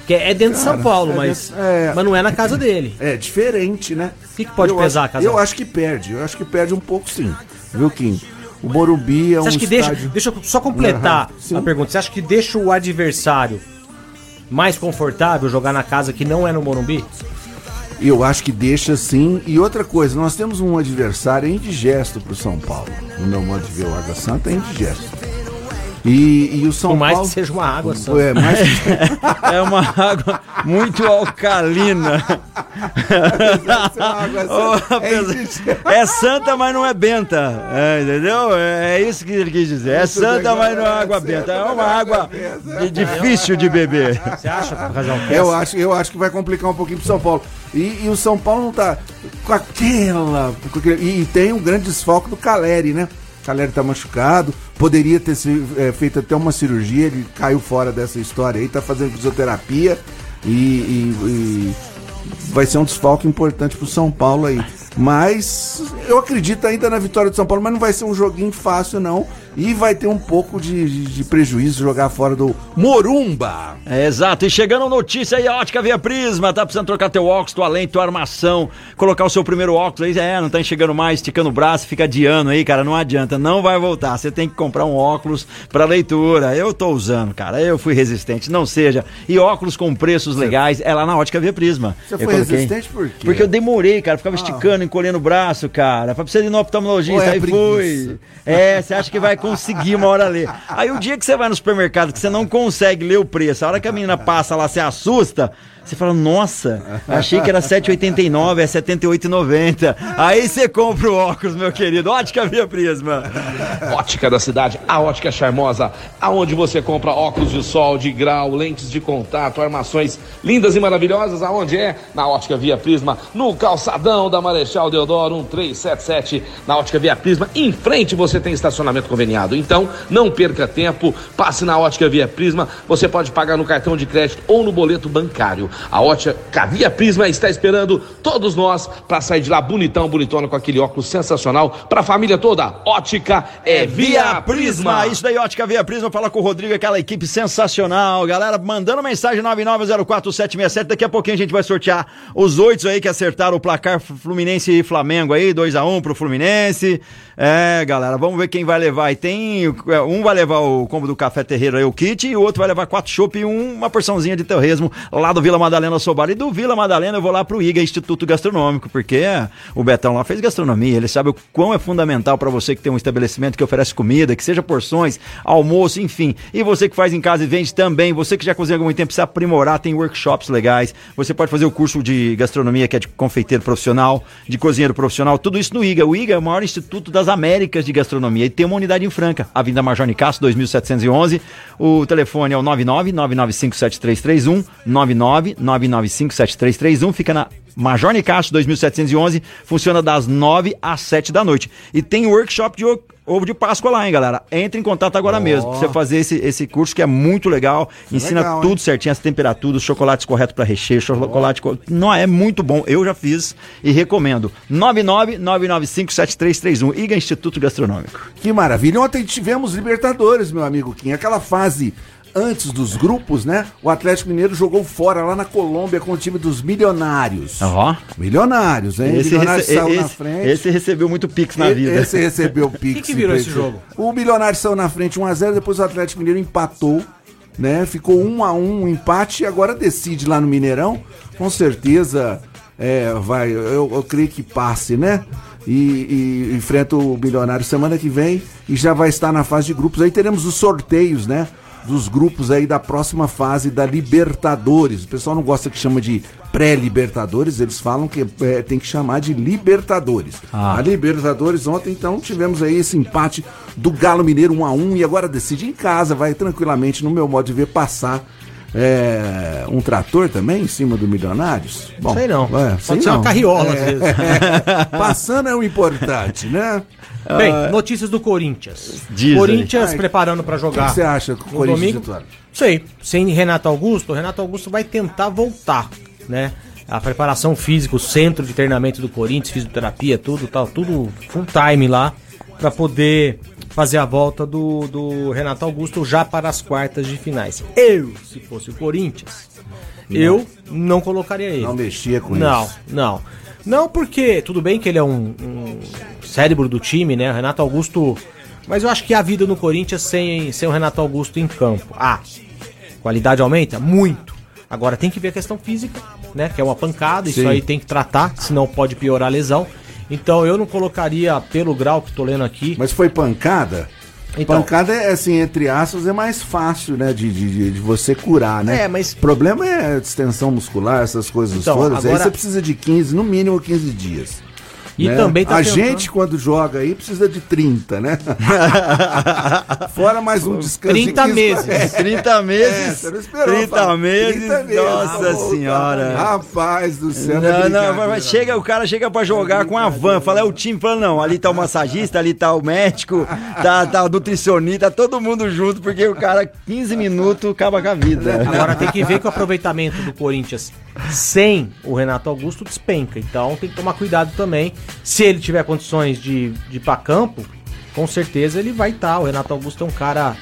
Speaker 2: Que é dentro de São
Speaker 3: Cara,
Speaker 2: Paulo,
Speaker 3: é
Speaker 2: mas,
Speaker 3: dentro- é.
Speaker 2: mas não é na casa dele.
Speaker 3: É diferente, né?
Speaker 2: O que, que pode
Speaker 3: eu
Speaker 2: pesar a casa?
Speaker 3: Eu acho que perde. Eu acho que perde um pouco sim. Viu, Kim? O Morumbi é
Speaker 2: Você
Speaker 3: um
Speaker 2: acha que deixa.
Speaker 3: estádio...
Speaker 2: Deixa eu só completar
Speaker 3: sim.
Speaker 2: a pergunta. Você acha que deixa o adversário mais confortável jogar na casa que não é no Morumbi?
Speaker 3: Eu acho que deixa sim. E outra coisa, nós temos um adversário indigesto pro São Paulo. No meu modo de ver, o Água Santa é indigesto. E, e o São
Speaker 2: Por mais
Speaker 3: Paulo.
Speaker 2: que seja uma água só.
Speaker 3: É, mais
Speaker 1: É uma água muito alcalina. Apesar- É santa, mas não é benta. É, entendeu? É, é isso que ele quis dizer. É santa, mas não é água benta. É uma água de- difícil de beber.
Speaker 2: Você acha, Razão?
Speaker 3: Eu acho, eu acho que vai complicar um pouquinho pro São Paulo. E, e o São Paulo não tá com aquela. com aquele- e, e tem um grande desfoque do Caleri, né? Caleri tá machucado, poderia ter se, é, feito até uma cirurgia, ele caiu fora dessa história aí, tá fazendo fisioterapia e, e- e vai ser um desfalque importante pro São Paulo aí. Mas eu acredito ainda na vitória do São Paulo, mas não vai ser um joguinho fácil, não. E vai ter um pouco de, de- de prejuízo jogar fora do Morumba.
Speaker 1: É, exato. E chegando notícia aí, a Ótica Via Prisma. Tá precisando trocar teu óculos, tua lente, tua armação. Colocar o seu primeiro óculos aí. É, não tá enxergando mais, esticando o braço, fica adiando aí, cara. Não adianta, não vai voltar. Você tem que comprar um óculos pra leitura. Eu tô usando, cara. Eu fui resistente, não seja. E óculos com preços legais é lá na Ótica Via Prisma.
Speaker 3: Você
Speaker 1: Eu
Speaker 3: foi
Speaker 1: coloquei.
Speaker 3: resistente por quê?
Speaker 1: Porque eu demorei, cara. Ficava esticando, encolhendo o braço, cara. Pra precisar ir no oftalmologista.
Speaker 3: É
Speaker 1: aí fui. É, você acha que vai conseguir uma hora ler. Aí o dia que você vai no supermercado que você não consegue ler o preço, a hora que a menina passa lá, você assusta, você fala, nossa, achei que era 7,89, é 78,90. Aí você compra o óculos, meu querido. Ótica Via Prisma.
Speaker 6: Ótica da cidade, a ótica charmosa, aonde você compra óculos de sol, de grau, lentes de contato, armações lindas e maravilhosas. Aonde é? Na Ótica Via Prisma, no calçadão da Marechal Deodoro 1377, na Ótica Via Prisma. Em frente você tem estacionamento conveniado. Então, não perca tempo, passe na Ótica Via Prisma. Você pode pagar no cartão de crédito ou no boleto bancário. A Ótica Via Prisma está esperando todos nós para sair de lá bonitão, bonitona com aquele óculos sensacional para a família toda. Ótica é Via Prisma.
Speaker 1: Isso daí, Ótica Via Prisma. Fala com o Rodrigo, aquela equipe sensacional. Galera, mandando mensagem 9904767. Daqui a pouquinho a gente vai sortear os oito aí que acertaram o placar Fluminense e Flamengo aí. 2x1 pro Fluminense. É, galera, vamos ver quem vai levar. E tem. é, Um vai levar o combo do Café Terreiro aí, o kit, e o outro vai levar quatro chopp e um- uma porçãozinha de torresmo lá do Vila Madalena Sobar. E do Vila Madalena eu vou lá pro IGA Instituto Gastronômico, porque o Betão lá fez gastronomia, ele sabe o quão é fundamental para você que tem um estabelecimento que oferece comida, que seja porções, almoço, enfim. E você que faz em casa e vende também, você que já cozinha há algum tempo precisa aprimorar, tem workshops legais. Você pode fazer o curso de gastronomia, que é de confeiteiro profissional, de cozinheiro profissional, tudo isso no IGA. O IGA é o maior instituto das Américas de gastronomia e tem uma unidade em Franca, Avenida Major Nicasso, 2711. O telefone é o 99 995 7331 99 995 7331, fica na Major Nicasso 2711, funciona das 9 às 7 da noite. E tem workshop de ovo de Páscoa lá, hein, galera? Entre em contato agora mesmo, pra você fazer esse, esse curso que é muito legal, ensina
Speaker 3: legal,
Speaker 1: tudo
Speaker 3: hein?
Speaker 1: certinho, as temperaturas, os chocolates corretos para recheio, chocolate. co- Não, é muito bom, eu já fiz e recomendo. 99 995 7331, IGA Instituto Gastronômico.
Speaker 3: Que maravilha. Ontem tivemos Libertadores, meu amigo Kim. Aquela fase antes dos grupos, né? O Atlético Mineiro jogou fora lá na Colômbia com o time dos milionários.
Speaker 1: Ó.
Speaker 3: Milionários, hein?
Speaker 1: Esse,
Speaker 3: milionários
Speaker 1: rece-
Speaker 3: saiu na
Speaker 1: esse-
Speaker 3: frente.
Speaker 1: esse recebeu muito pix na vida.
Speaker 3: Esse recebeu o Pix.
Speaker 2: que que virou esse jogo?
Speaker 3: O Milionário saiu na frente 1x0, depois o Atlético Mineiro empatou, né? Ficou 1x1, um empate e agora decide lá no Mineirão. Com certeza é, vai, eu, eu creio que passe, né? E, e enfrenta o Milionário semana que vem e já vai estar na fase de grupos. Aí teremos os sorteios, né? Dos grupos aí da próxima fase da Libertadores. O pessoal não gosta que chama de pré-Libertadores, eles falam que é, tem que chamar de Libertadores.
Speaker 1: Ah.
Speaker 3: A Libertadores ontem, então, tivemos aí esse empate do Galo Mineiro 1 a 1 e agora decide em casa, vai tranquilamente, no meu modo de ver, passar é, um trator também em cima do Milionários?
Speaker 2: Bom, sei não.
Speaker 3: É,
Speaker 2: Pode
Speaker 3: sei
Speaker 2: ser
Speaker 3: não.
Speaker 2: uma carriola, às
Speaker 3: É,
Speaker 2: vezes.
Speaker 3: é, passando é o importante, né?
Speaker 2: Bem,
Speaker 3: Ah,
Speaker 2: notícias do Corinthians. Corinthians
Speaker 3: Ai,
Speaker 2: preparando para
Speaker 3: O que
Speaker 2: jogar.
Speaker 3: você acha do
Speaker 2: no
Speaker 3: Corinthians
Speaker 2: domingo?
Speaker 3: atual?
Speaker 2: Sei, sem Renato Augusto, o Renato Augusto vai tentar voltar, né? A preparação física, o centro de treinamento do Corinthians, fisioterapia, tudo tal, tudo full time lá, para poder fazer a volta do, do Renato Augusto já para as quartas de finais. Eu, se fosse o Corinthians, eu não colocaria ele.
Speaker 3: Não mexia com
Speaker 2: Não,
Speaker 3: isso.
Speaker 2: não. Não, porque tudo bem que ele é um, um cérebro do time, né? Renato Augusto. Mas eu acho que a vida no Corinthians sem, sem o Renato Augusto em campo. Ah, qualidade aumenta? Muito. Agora tem que ver a questão física, né? Que é uma pancada, isso
Speaker 3: Sim.
Speaker 2: aí tem que tratar, senão pode piorar a lesão. Então eu não colocaria pelo grau que tô lendo aqui.
Speaker 3: Mas foi pancada?
Speaker 2: Então.
Speaker 3: pancada é assim, entre aspas, é mais fácil, né? De, de, de- você curar, né?
Speaker 2: É, mas-
Speaker 3: O problema é a distensão muscular, essas coisas
Speaker 2: Então,
Speaker 3: todas. Aí
Speaker 2: agora-
Speaker 3: você precisa de 15, no mínimo 15 dias.
Speaker 2: E
Speaker 3: né?
Speaker 2: também tá
Speaker 3: A
Speaker 2: tentando-
Speaker 3: gente, quando joga aí, precisa de 30, né? Fora mais um descanso. de
Speaker 2: 30
Speaker 3: 15
Speaker 2: meses.
Speaker 3: É,
Speaker 1: 30
Speaker 3: é,
Speaker 1: meses.
Speaker 3: você não esperou,
Speaker 1: 30
Speaker 3: Fábio.
Speaker 1: meses.
Speaker 3: 30 meses.
Speaker 1: Nossa
Speaker 3: Ah,
Speaker 1: senhora.
Speaker 3: Rapaz do céu.
Speaker 1: Não, não,
Speaker 3: brincadeira,
Speaker 1: mas- mas chega, o cara chega pra jogar com a van, fala, é o time, fala, não, ali tá o massagista, ali tá o médico, tá, tá o nutricionista, tá todo mundo junto, porque o cara, 15 minutos, acaba com a vida.
Speaker 2: Agora tem que ver que o aproveitamento do Corinthians sem o Renato Augusto despenca. Então tem que tomar cuidado também. Se ele tiver condições de, de ir pra campo, com certeza ele vai estar. O Renato Augusto é um cara.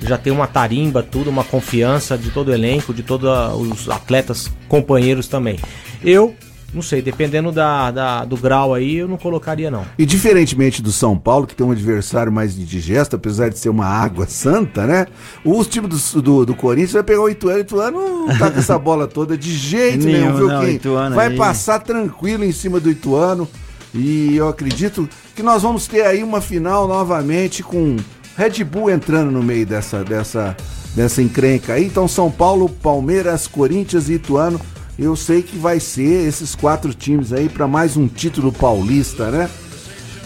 Speaker 2: Já tem uma tarimba, tudo, uma confiança de todo o elenco, de todos os atletas companheiros também. Eu, não sei, dependendo da, da- do grau aí, eu não colocaria, não.
Speaker 3: E diferentemente do São Paulo, que tem um adversário mais indigesto, apesar de ser uma água santa, né? O time do, do, do Corinthians vai pegar o Ituano. O Ituano não tá com essa bola toda de jeito nenhum, viu,
Speaker 1: não,
Speaker 3: Kim?
Speaker 1: Ituano
Speaker 3: Vai
Speaker 1: aí.
Speaker 3: passar tranquilo em cima do Ituano. E eu acredito que nós vamos ter aí uma final novamente com Red Bull entrando no meio dessa, dessa, dessa encrenca aí. Então, São Paulo, Palmeiras, Corinthians e Ituano. Eu sei que vai ser esses quatro times aí para mais um título paulista, né?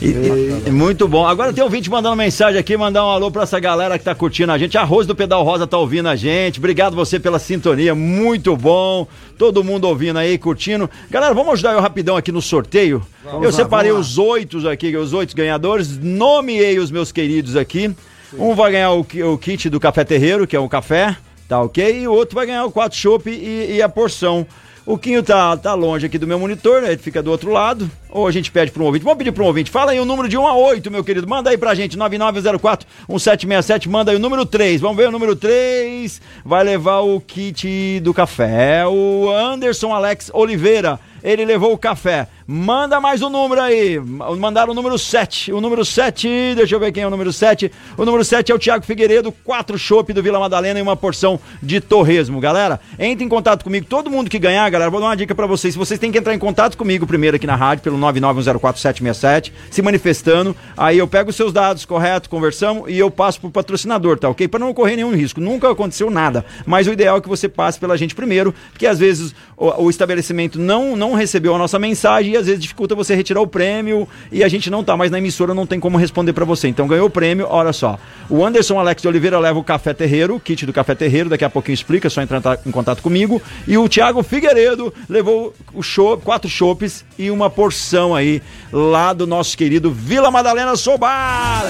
Speaker 1: E- e- e muito bom. Agora tem ouvinte mandando mensagem aqui, mandar um alô pra essa galera que tá curtindo a gente. A Rose do Pedal Rosa tá ouvindo a gente. Obrigado você pela sintonia, muito bom. Todo mundo ouvindo aí, curtindo. Galera, vamos ajudar eu rapidão aqui no sorteio. eu
Speaker 3: lá,
Speaker 1: separei
Speaker 3: vamos
Speaker 1: os oito aqui, os oito ganhadores. Nomeei os meus queridos aqui. Um vai ganhar o, o kit do Café Terreiro, que é um café, tá ok? E o outro vai ganhar o quatro chopp e, e a porção. O Quinho tá, tá longe aqui do meu monitor, né? Ele fica do outro lado. Ou a gente pede para um ouvinte. Vamos pedir para um ouvinte. Fala aí o número de 1 a 8, meu querido. Manda aí pra gente, 9904-1767. Manda aí o número 3. Vamos ver o número 3. Vai levar o kit do café. O Anderson Alex Oliveira. Ele levou o café. Manda mais um número aí. Mandaram o número 7. O número 7, deixa eu ver quem é o número 7. O número 7 é o Thiago Figueiredo, quatro chopp do Vila Madalena e uma porção de torresmo. Galera, entre em contato comigo. Todo mundo que ganhar, galera, vou dar uma dica pra vocês. Vocês têm que entrar em contato comigo primeiro aqui na rádio, pelo 991047767, se manifestando. Aí eu pego os seus dados, correto, conversamos e eu passo pro patrocinador, tá ok? Pra não correr nenhum risco. Nunca aconteceu nada. Mas o ideal é que você passe pela gente primeiro, porque às vezes o, o estabelecimento não, não recebeu a nossa mensagem e às vezes dificulta você retirar o prêmio e a gente não tá mais na emissora, não tem como responder pra você. Então ganhou o prêmio, olha só. O Anderson Alex de Oliveira leva o Café Terreiro, o kit do Café Terreiro, daqui a pouquinho explica, é só entrar em contato comigo. E o Thiago Figueiredo levou o show, quatro chopes e uma porção aí lá do nosso querido Vila Madalena Sobar.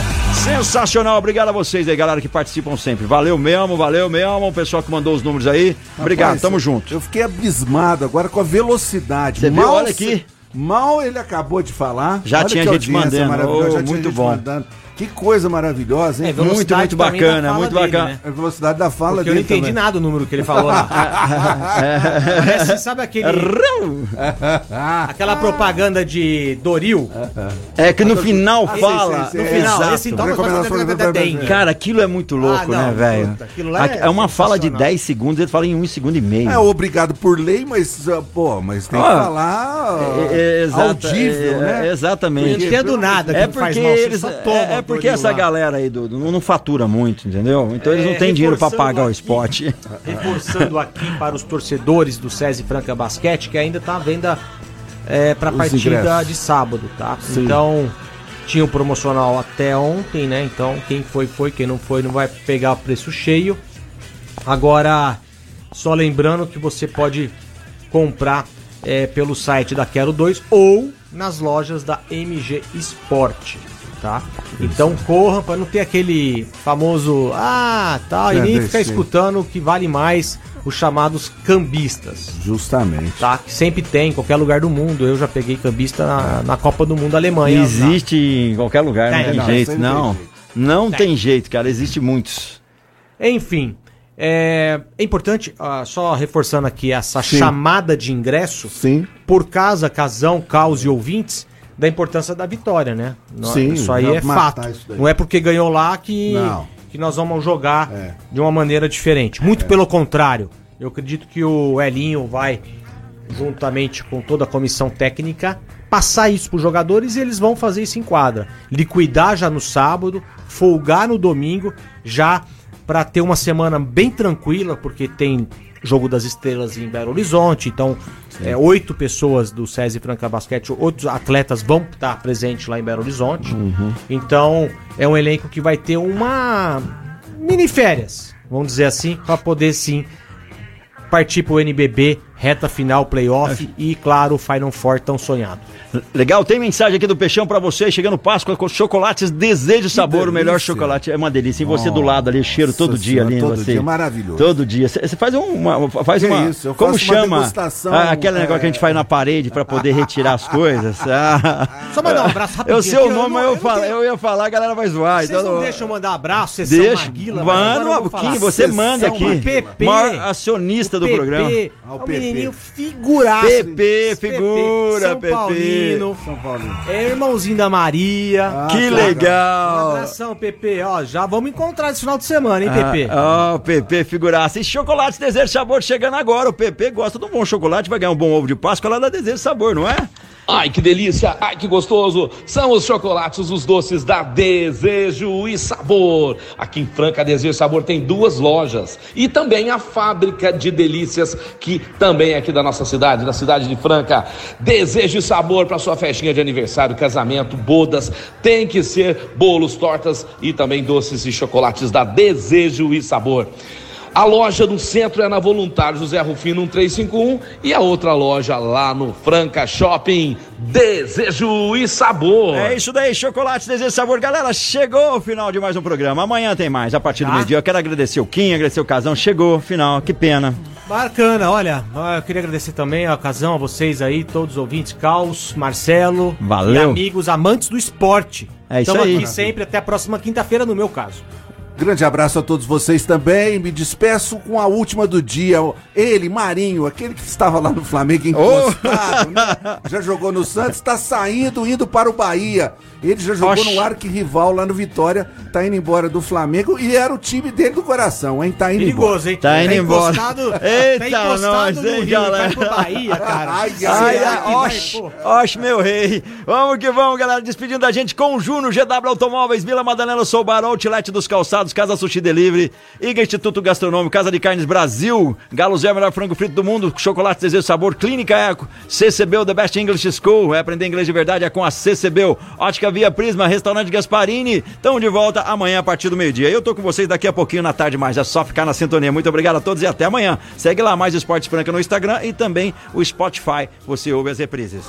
Speaker 1: Sensacional, obrigado a vocês aí, galera que participam sempre. Valeu mesmo, valeu mesmo, o pessoal que mandou os números aí. Obrigado,
Speaker 3: Rapaz,
Speaker 1: tamo
Speaker 3: eu-
Speaker 1: junto.
Speaker 3: Eu fiquei abismado agora com a velocidade.
Speaker 1: Você viu? Olha aqui.
Speaker 3: Mal ele acabou de falar.
Speaker 1: Já tinha gente mandando. Oh,
Speaker 3: já tinha
Speaker 1: muito
Speaker 3: gente
Speaker 1: bom.
Speaker 3: mandando. Que coisa maravilhosa, hein?
Speaker 2: É,
Speaker 1: Muito, muito bacana, muito
Speaker 2: dele,
Speaker 1: bacana.
Speaker 2: né?
Speaker 3: A velocidade da fala
Speaker 2: Porque eu não
Speaker 3: dele
Speaker 2: entendi
Speaker 3: também.
Speaker 2: nada o número que ele falou lá. Parece, sabe aquele, aquela propaganda de Doril?
Speaker 1: É que no final
Speaker 3: Ah,
Speaker 1: fala. no final, esse então.
Speaker 2: tem.
Speaker 1: Cara, aquilo é muito louco,
Speaker 2: Ah, não,
Speaker 1: né, velho?
Speaker 2: é
Speaker 1: É uma fala de
Speaker 2: sensacional.
Speaker 1: 10 segundos, ele fala em 1 segundo e meio.
Speaker 3: É obrigado por lei, mas, ah, pô, mas tem que
Speaker 1: Ah,
Speaker 3: falar
Speaker 1: É, é, exata-
Speaker 3: audível,
Speaker 1: é,
Speaker 3: né?
Speaker 1: é, exatamente.
Speaker 2: Eu não entendo nada
Speaker 1: É
Speaker 2: que faz
Speaker 1: porque
Speaker 2: mal, você
Speaker 1: eles, é, é porque essa
Speaker 2: lá.
Speaker 1: galera aí do, do- não, fatura muito, entendeu? Então eles
Speaker 2: É,
Speaker 1: não têm dinheiro
Speaker 2: reforçando
Speaker 1: pagar o
Speaker 2: aqui.
Speaker 1: esporte.
Speaker 2: Reforçando aqui para os torcedores do SESI Franca Basquete, que ainda tá à venda é, para a partida
Speaker 3: ingressos.
Speaker 2: de sábado, tá? Então, tinha o promocional até ontem, né? Então, quem foi, foi, quem não foi, não vai pegar o preço cheio. Agora, Só lembrando que você pode comprar é, pelo site da Quero 2 ou nas lojas da MG Sport, tá? Então corra para não ter aquele famoso ah, tá, e nem ficar escutando o que vale mais os chamados cambistas,
Speaker 3: Justamente.
Speaker 2: tá? Que sempre tem em qualquer lugar do mundo. Eu já peguei cambista na, na Copa do Mundo Alemanha.
Speaker 1: Existe em qualquer lugar, não
Speaker 2: Tem, não,
Speaker 1: jeito,
Speaker 3: não
Speaker 1: não.
Speaker 3: tem jeito.
Speaker 1: Não tem jeito, cara, existe muitos.
Speaker 2: Enfim, é, é importante, ah, só reforçando aqui essa
Speaker 3: Sim.
Speaker 2: chamada de ingresso,
Speaker 3: Sim.
Speaker 2: por casa, casão, caos e ouvintes, da importância da vitória, né?
Speaker 3: Sim,
Speaker 2: isso aí é fato. Não é porque ganhou lá que,
Speaker 3: Não.
Speaker 2: que nós vamos jogar
Speaker 3: É.
Speaker 2: de uma maneira diferente. Muito pelo contrário. Eu acredito que o Elinho vai, juntamente com toda a comissão técnica, passar isso para os jogadores e eles vão fazer isso em quadra. Liquidar já no sábado, folgar no domingo, já para ter uma semana bem tranquila, porque tem jogo das estrelas em Belo Horizonte, então é, oito pessoas do SESI Franca Basquete, outros atletas vão estar presentes lá em Belo Horizonte. Então é um elenco que vai ter uma mini férias, vamos dizer assim, para poder sim partir pro NBB, reta final, playoff e, claro, o Final Four tão sonhado.
Speaker 1: Legal, tem mensagem aqui do Peixão pra você, chegando Páscoa com chocolates Desejo Sabor, o melhor chocolate, é uma delícia. E você do lado ali, cheiro todo dia
Speaker 3: Senhora,
Speaker 1: ali, em
Speaker 3: todo
Speaker 1: você.
Speaker 3: dia, maravilhoso.
Speaker 1: Todo dia. Você faz uma, faz
Speaker 3: Que
Speaker 1: uma,
Speaker 3: isso, eu
Speaker 1: como
Speaker 3: faço uma
Speaker 1: chama?
Speaker 3: degustação,
Speaker 1: Ah, aquele
Speaker 3: é,
Speaker 1: negócio que a gente faz na parede pra poder retirar as coisas. Ah.
Speaker 2: Só mandar um abraço rapidinho.
Speaker 1: Eu sei o nome, eu,
Speaker 2: não
Speaker 1: falo-
Speaker 2: tenho-
Speaker 1: eu ia falar, a galera vai zoar.
Speaker 2: Vocês
Speaker 1: então
Speaker 2: não deixam eu mandar abraço, sessão
Speaker 1: Deixa,
Speaker 2: Maguila, agora eu
Speaker 1: mano, você manda aqui.
Speaker 2: Maguila. PP.
Speaker 1: Maior acionista do
Speaker 2: PP,
Speaker 1: programa.
Speaker 2: É
Speaker 3: Ah, o PP.
Speaker 2: Menininho figuraço.
Speaker 1: PP, figura,
Speaker 2: São
Speaker 1: PP.
Speaker 2: Paulino.
Speaker 3: São Paulo.
Speaker 2: É irmãozinho da Maria.
Speaker 3: Ah,
Speaker 1: Que
Speaker 3: tá.
Speaker 2: Um
Speaker 1: legal.
Speaker 2: abração, PP. Ó, já vamos encontrar esse final de semana, hein, PP?
Speaker 1: Ah, Ó, o PP figuraça. E chocolate Desejo Sabor chegando agora. O PP gosta de um bom chocolate, vai ganhar um bom ovo de Páscoa lá da Desejo Sabor, não é?
Speaker 6: Ai, que delícia! Ai, que gostoso! São os chocolates, os doces da Desejo e Sabor. Aqui em Franca, Desejo e Sabor tem duas lojas. E também a fábrica de delícias, que também é aqui da nossa cidade, da cidade de Franca. Desejo e Sabor para sua festinha de aniversário, casamento, bodas. Tem que ser bolos, tortas e também doces e chocolates da Desejo e Sabor. A loja no centro é na Voluntário José Rufino 1351 e a outra loja lá no Franca Shopping. Desejo e sabor.
Speaker 1: É isso daí, chocolate Desejo Sabor. Galera, chegou o final de mais um programa. Amanhã tem mais, a partir do
Speaker 2: Tá.
Speaker 1: meio-dia. Eu quero agradecer o Kim, agradecer o Casão. Chegou, final, que pena.
Speaker 2: Bacana, olha, eu queria agradecer também a ocasião a vocês aí, todos os ouvintes, Caos, Marcelo,
Speaker 1: Valeu.
Speaker 2: e amigos amantes do esporte.
Speaker 1: É isso
Speaker 2: Tamo
Speaker 1: aí.
Speaker 2: aqui sempre, até a próxima quinta-feira, no meu caso.
Speaker 3: Grande abraço a todos vocês também. Me despeço com a última do dia. Ele, Marinho, aquele que estava lá no Flamengo encostado, né? Já jogou no Santos, está saindo, indo para o Bahia. Ele já jogou
Speaker 1: Oxe.
Speaker 3: no arquirrival lá no Vitória, tá indo embora do Flamengo e era o time dele do coração, hein? Tá indo
Speaker 2: Perigoso, hein?
Speaker 1: Tá indo embora.
Speaker 2: Encostado,
Speaker 1: Eita,
Speaker 2: tá encostado
Speaker 1: nós,
Speaker 2: no
Speaker 1: hein, galera?
Speaker 2: vai pro Bahia, cara.
Speaker 3: Ai, ai,
Speaker 1: Ai, oxe, meu rei. Vamos que vamos, galera. Despedindo da gente com o Juno, GW Automóveis, Vila Madalena, Sou Barão, Outlet dos Calçados, Casa Sushi Delivery, IGA Instituto Gastronômico, Casa de Carnes Brasil, Galo Zé, melhor frango frito do mundo, chocolate desejo sabor, Clínica Eco, CCBU, The Best English School, é aprender inglês de verdade, é com a CCBU, Ótica Via Prisma, Restaurante Gasparini, estão de volta amanhã a partir do meio-dia. Eu tô com vocês daqui a pouquinho na tarde, mas é só ficar na sintonia. Muito obrigado a todos e até amanhã. Segue lá mais Esportes Franca no Instagram e também o Spotify, você ouve as reprises.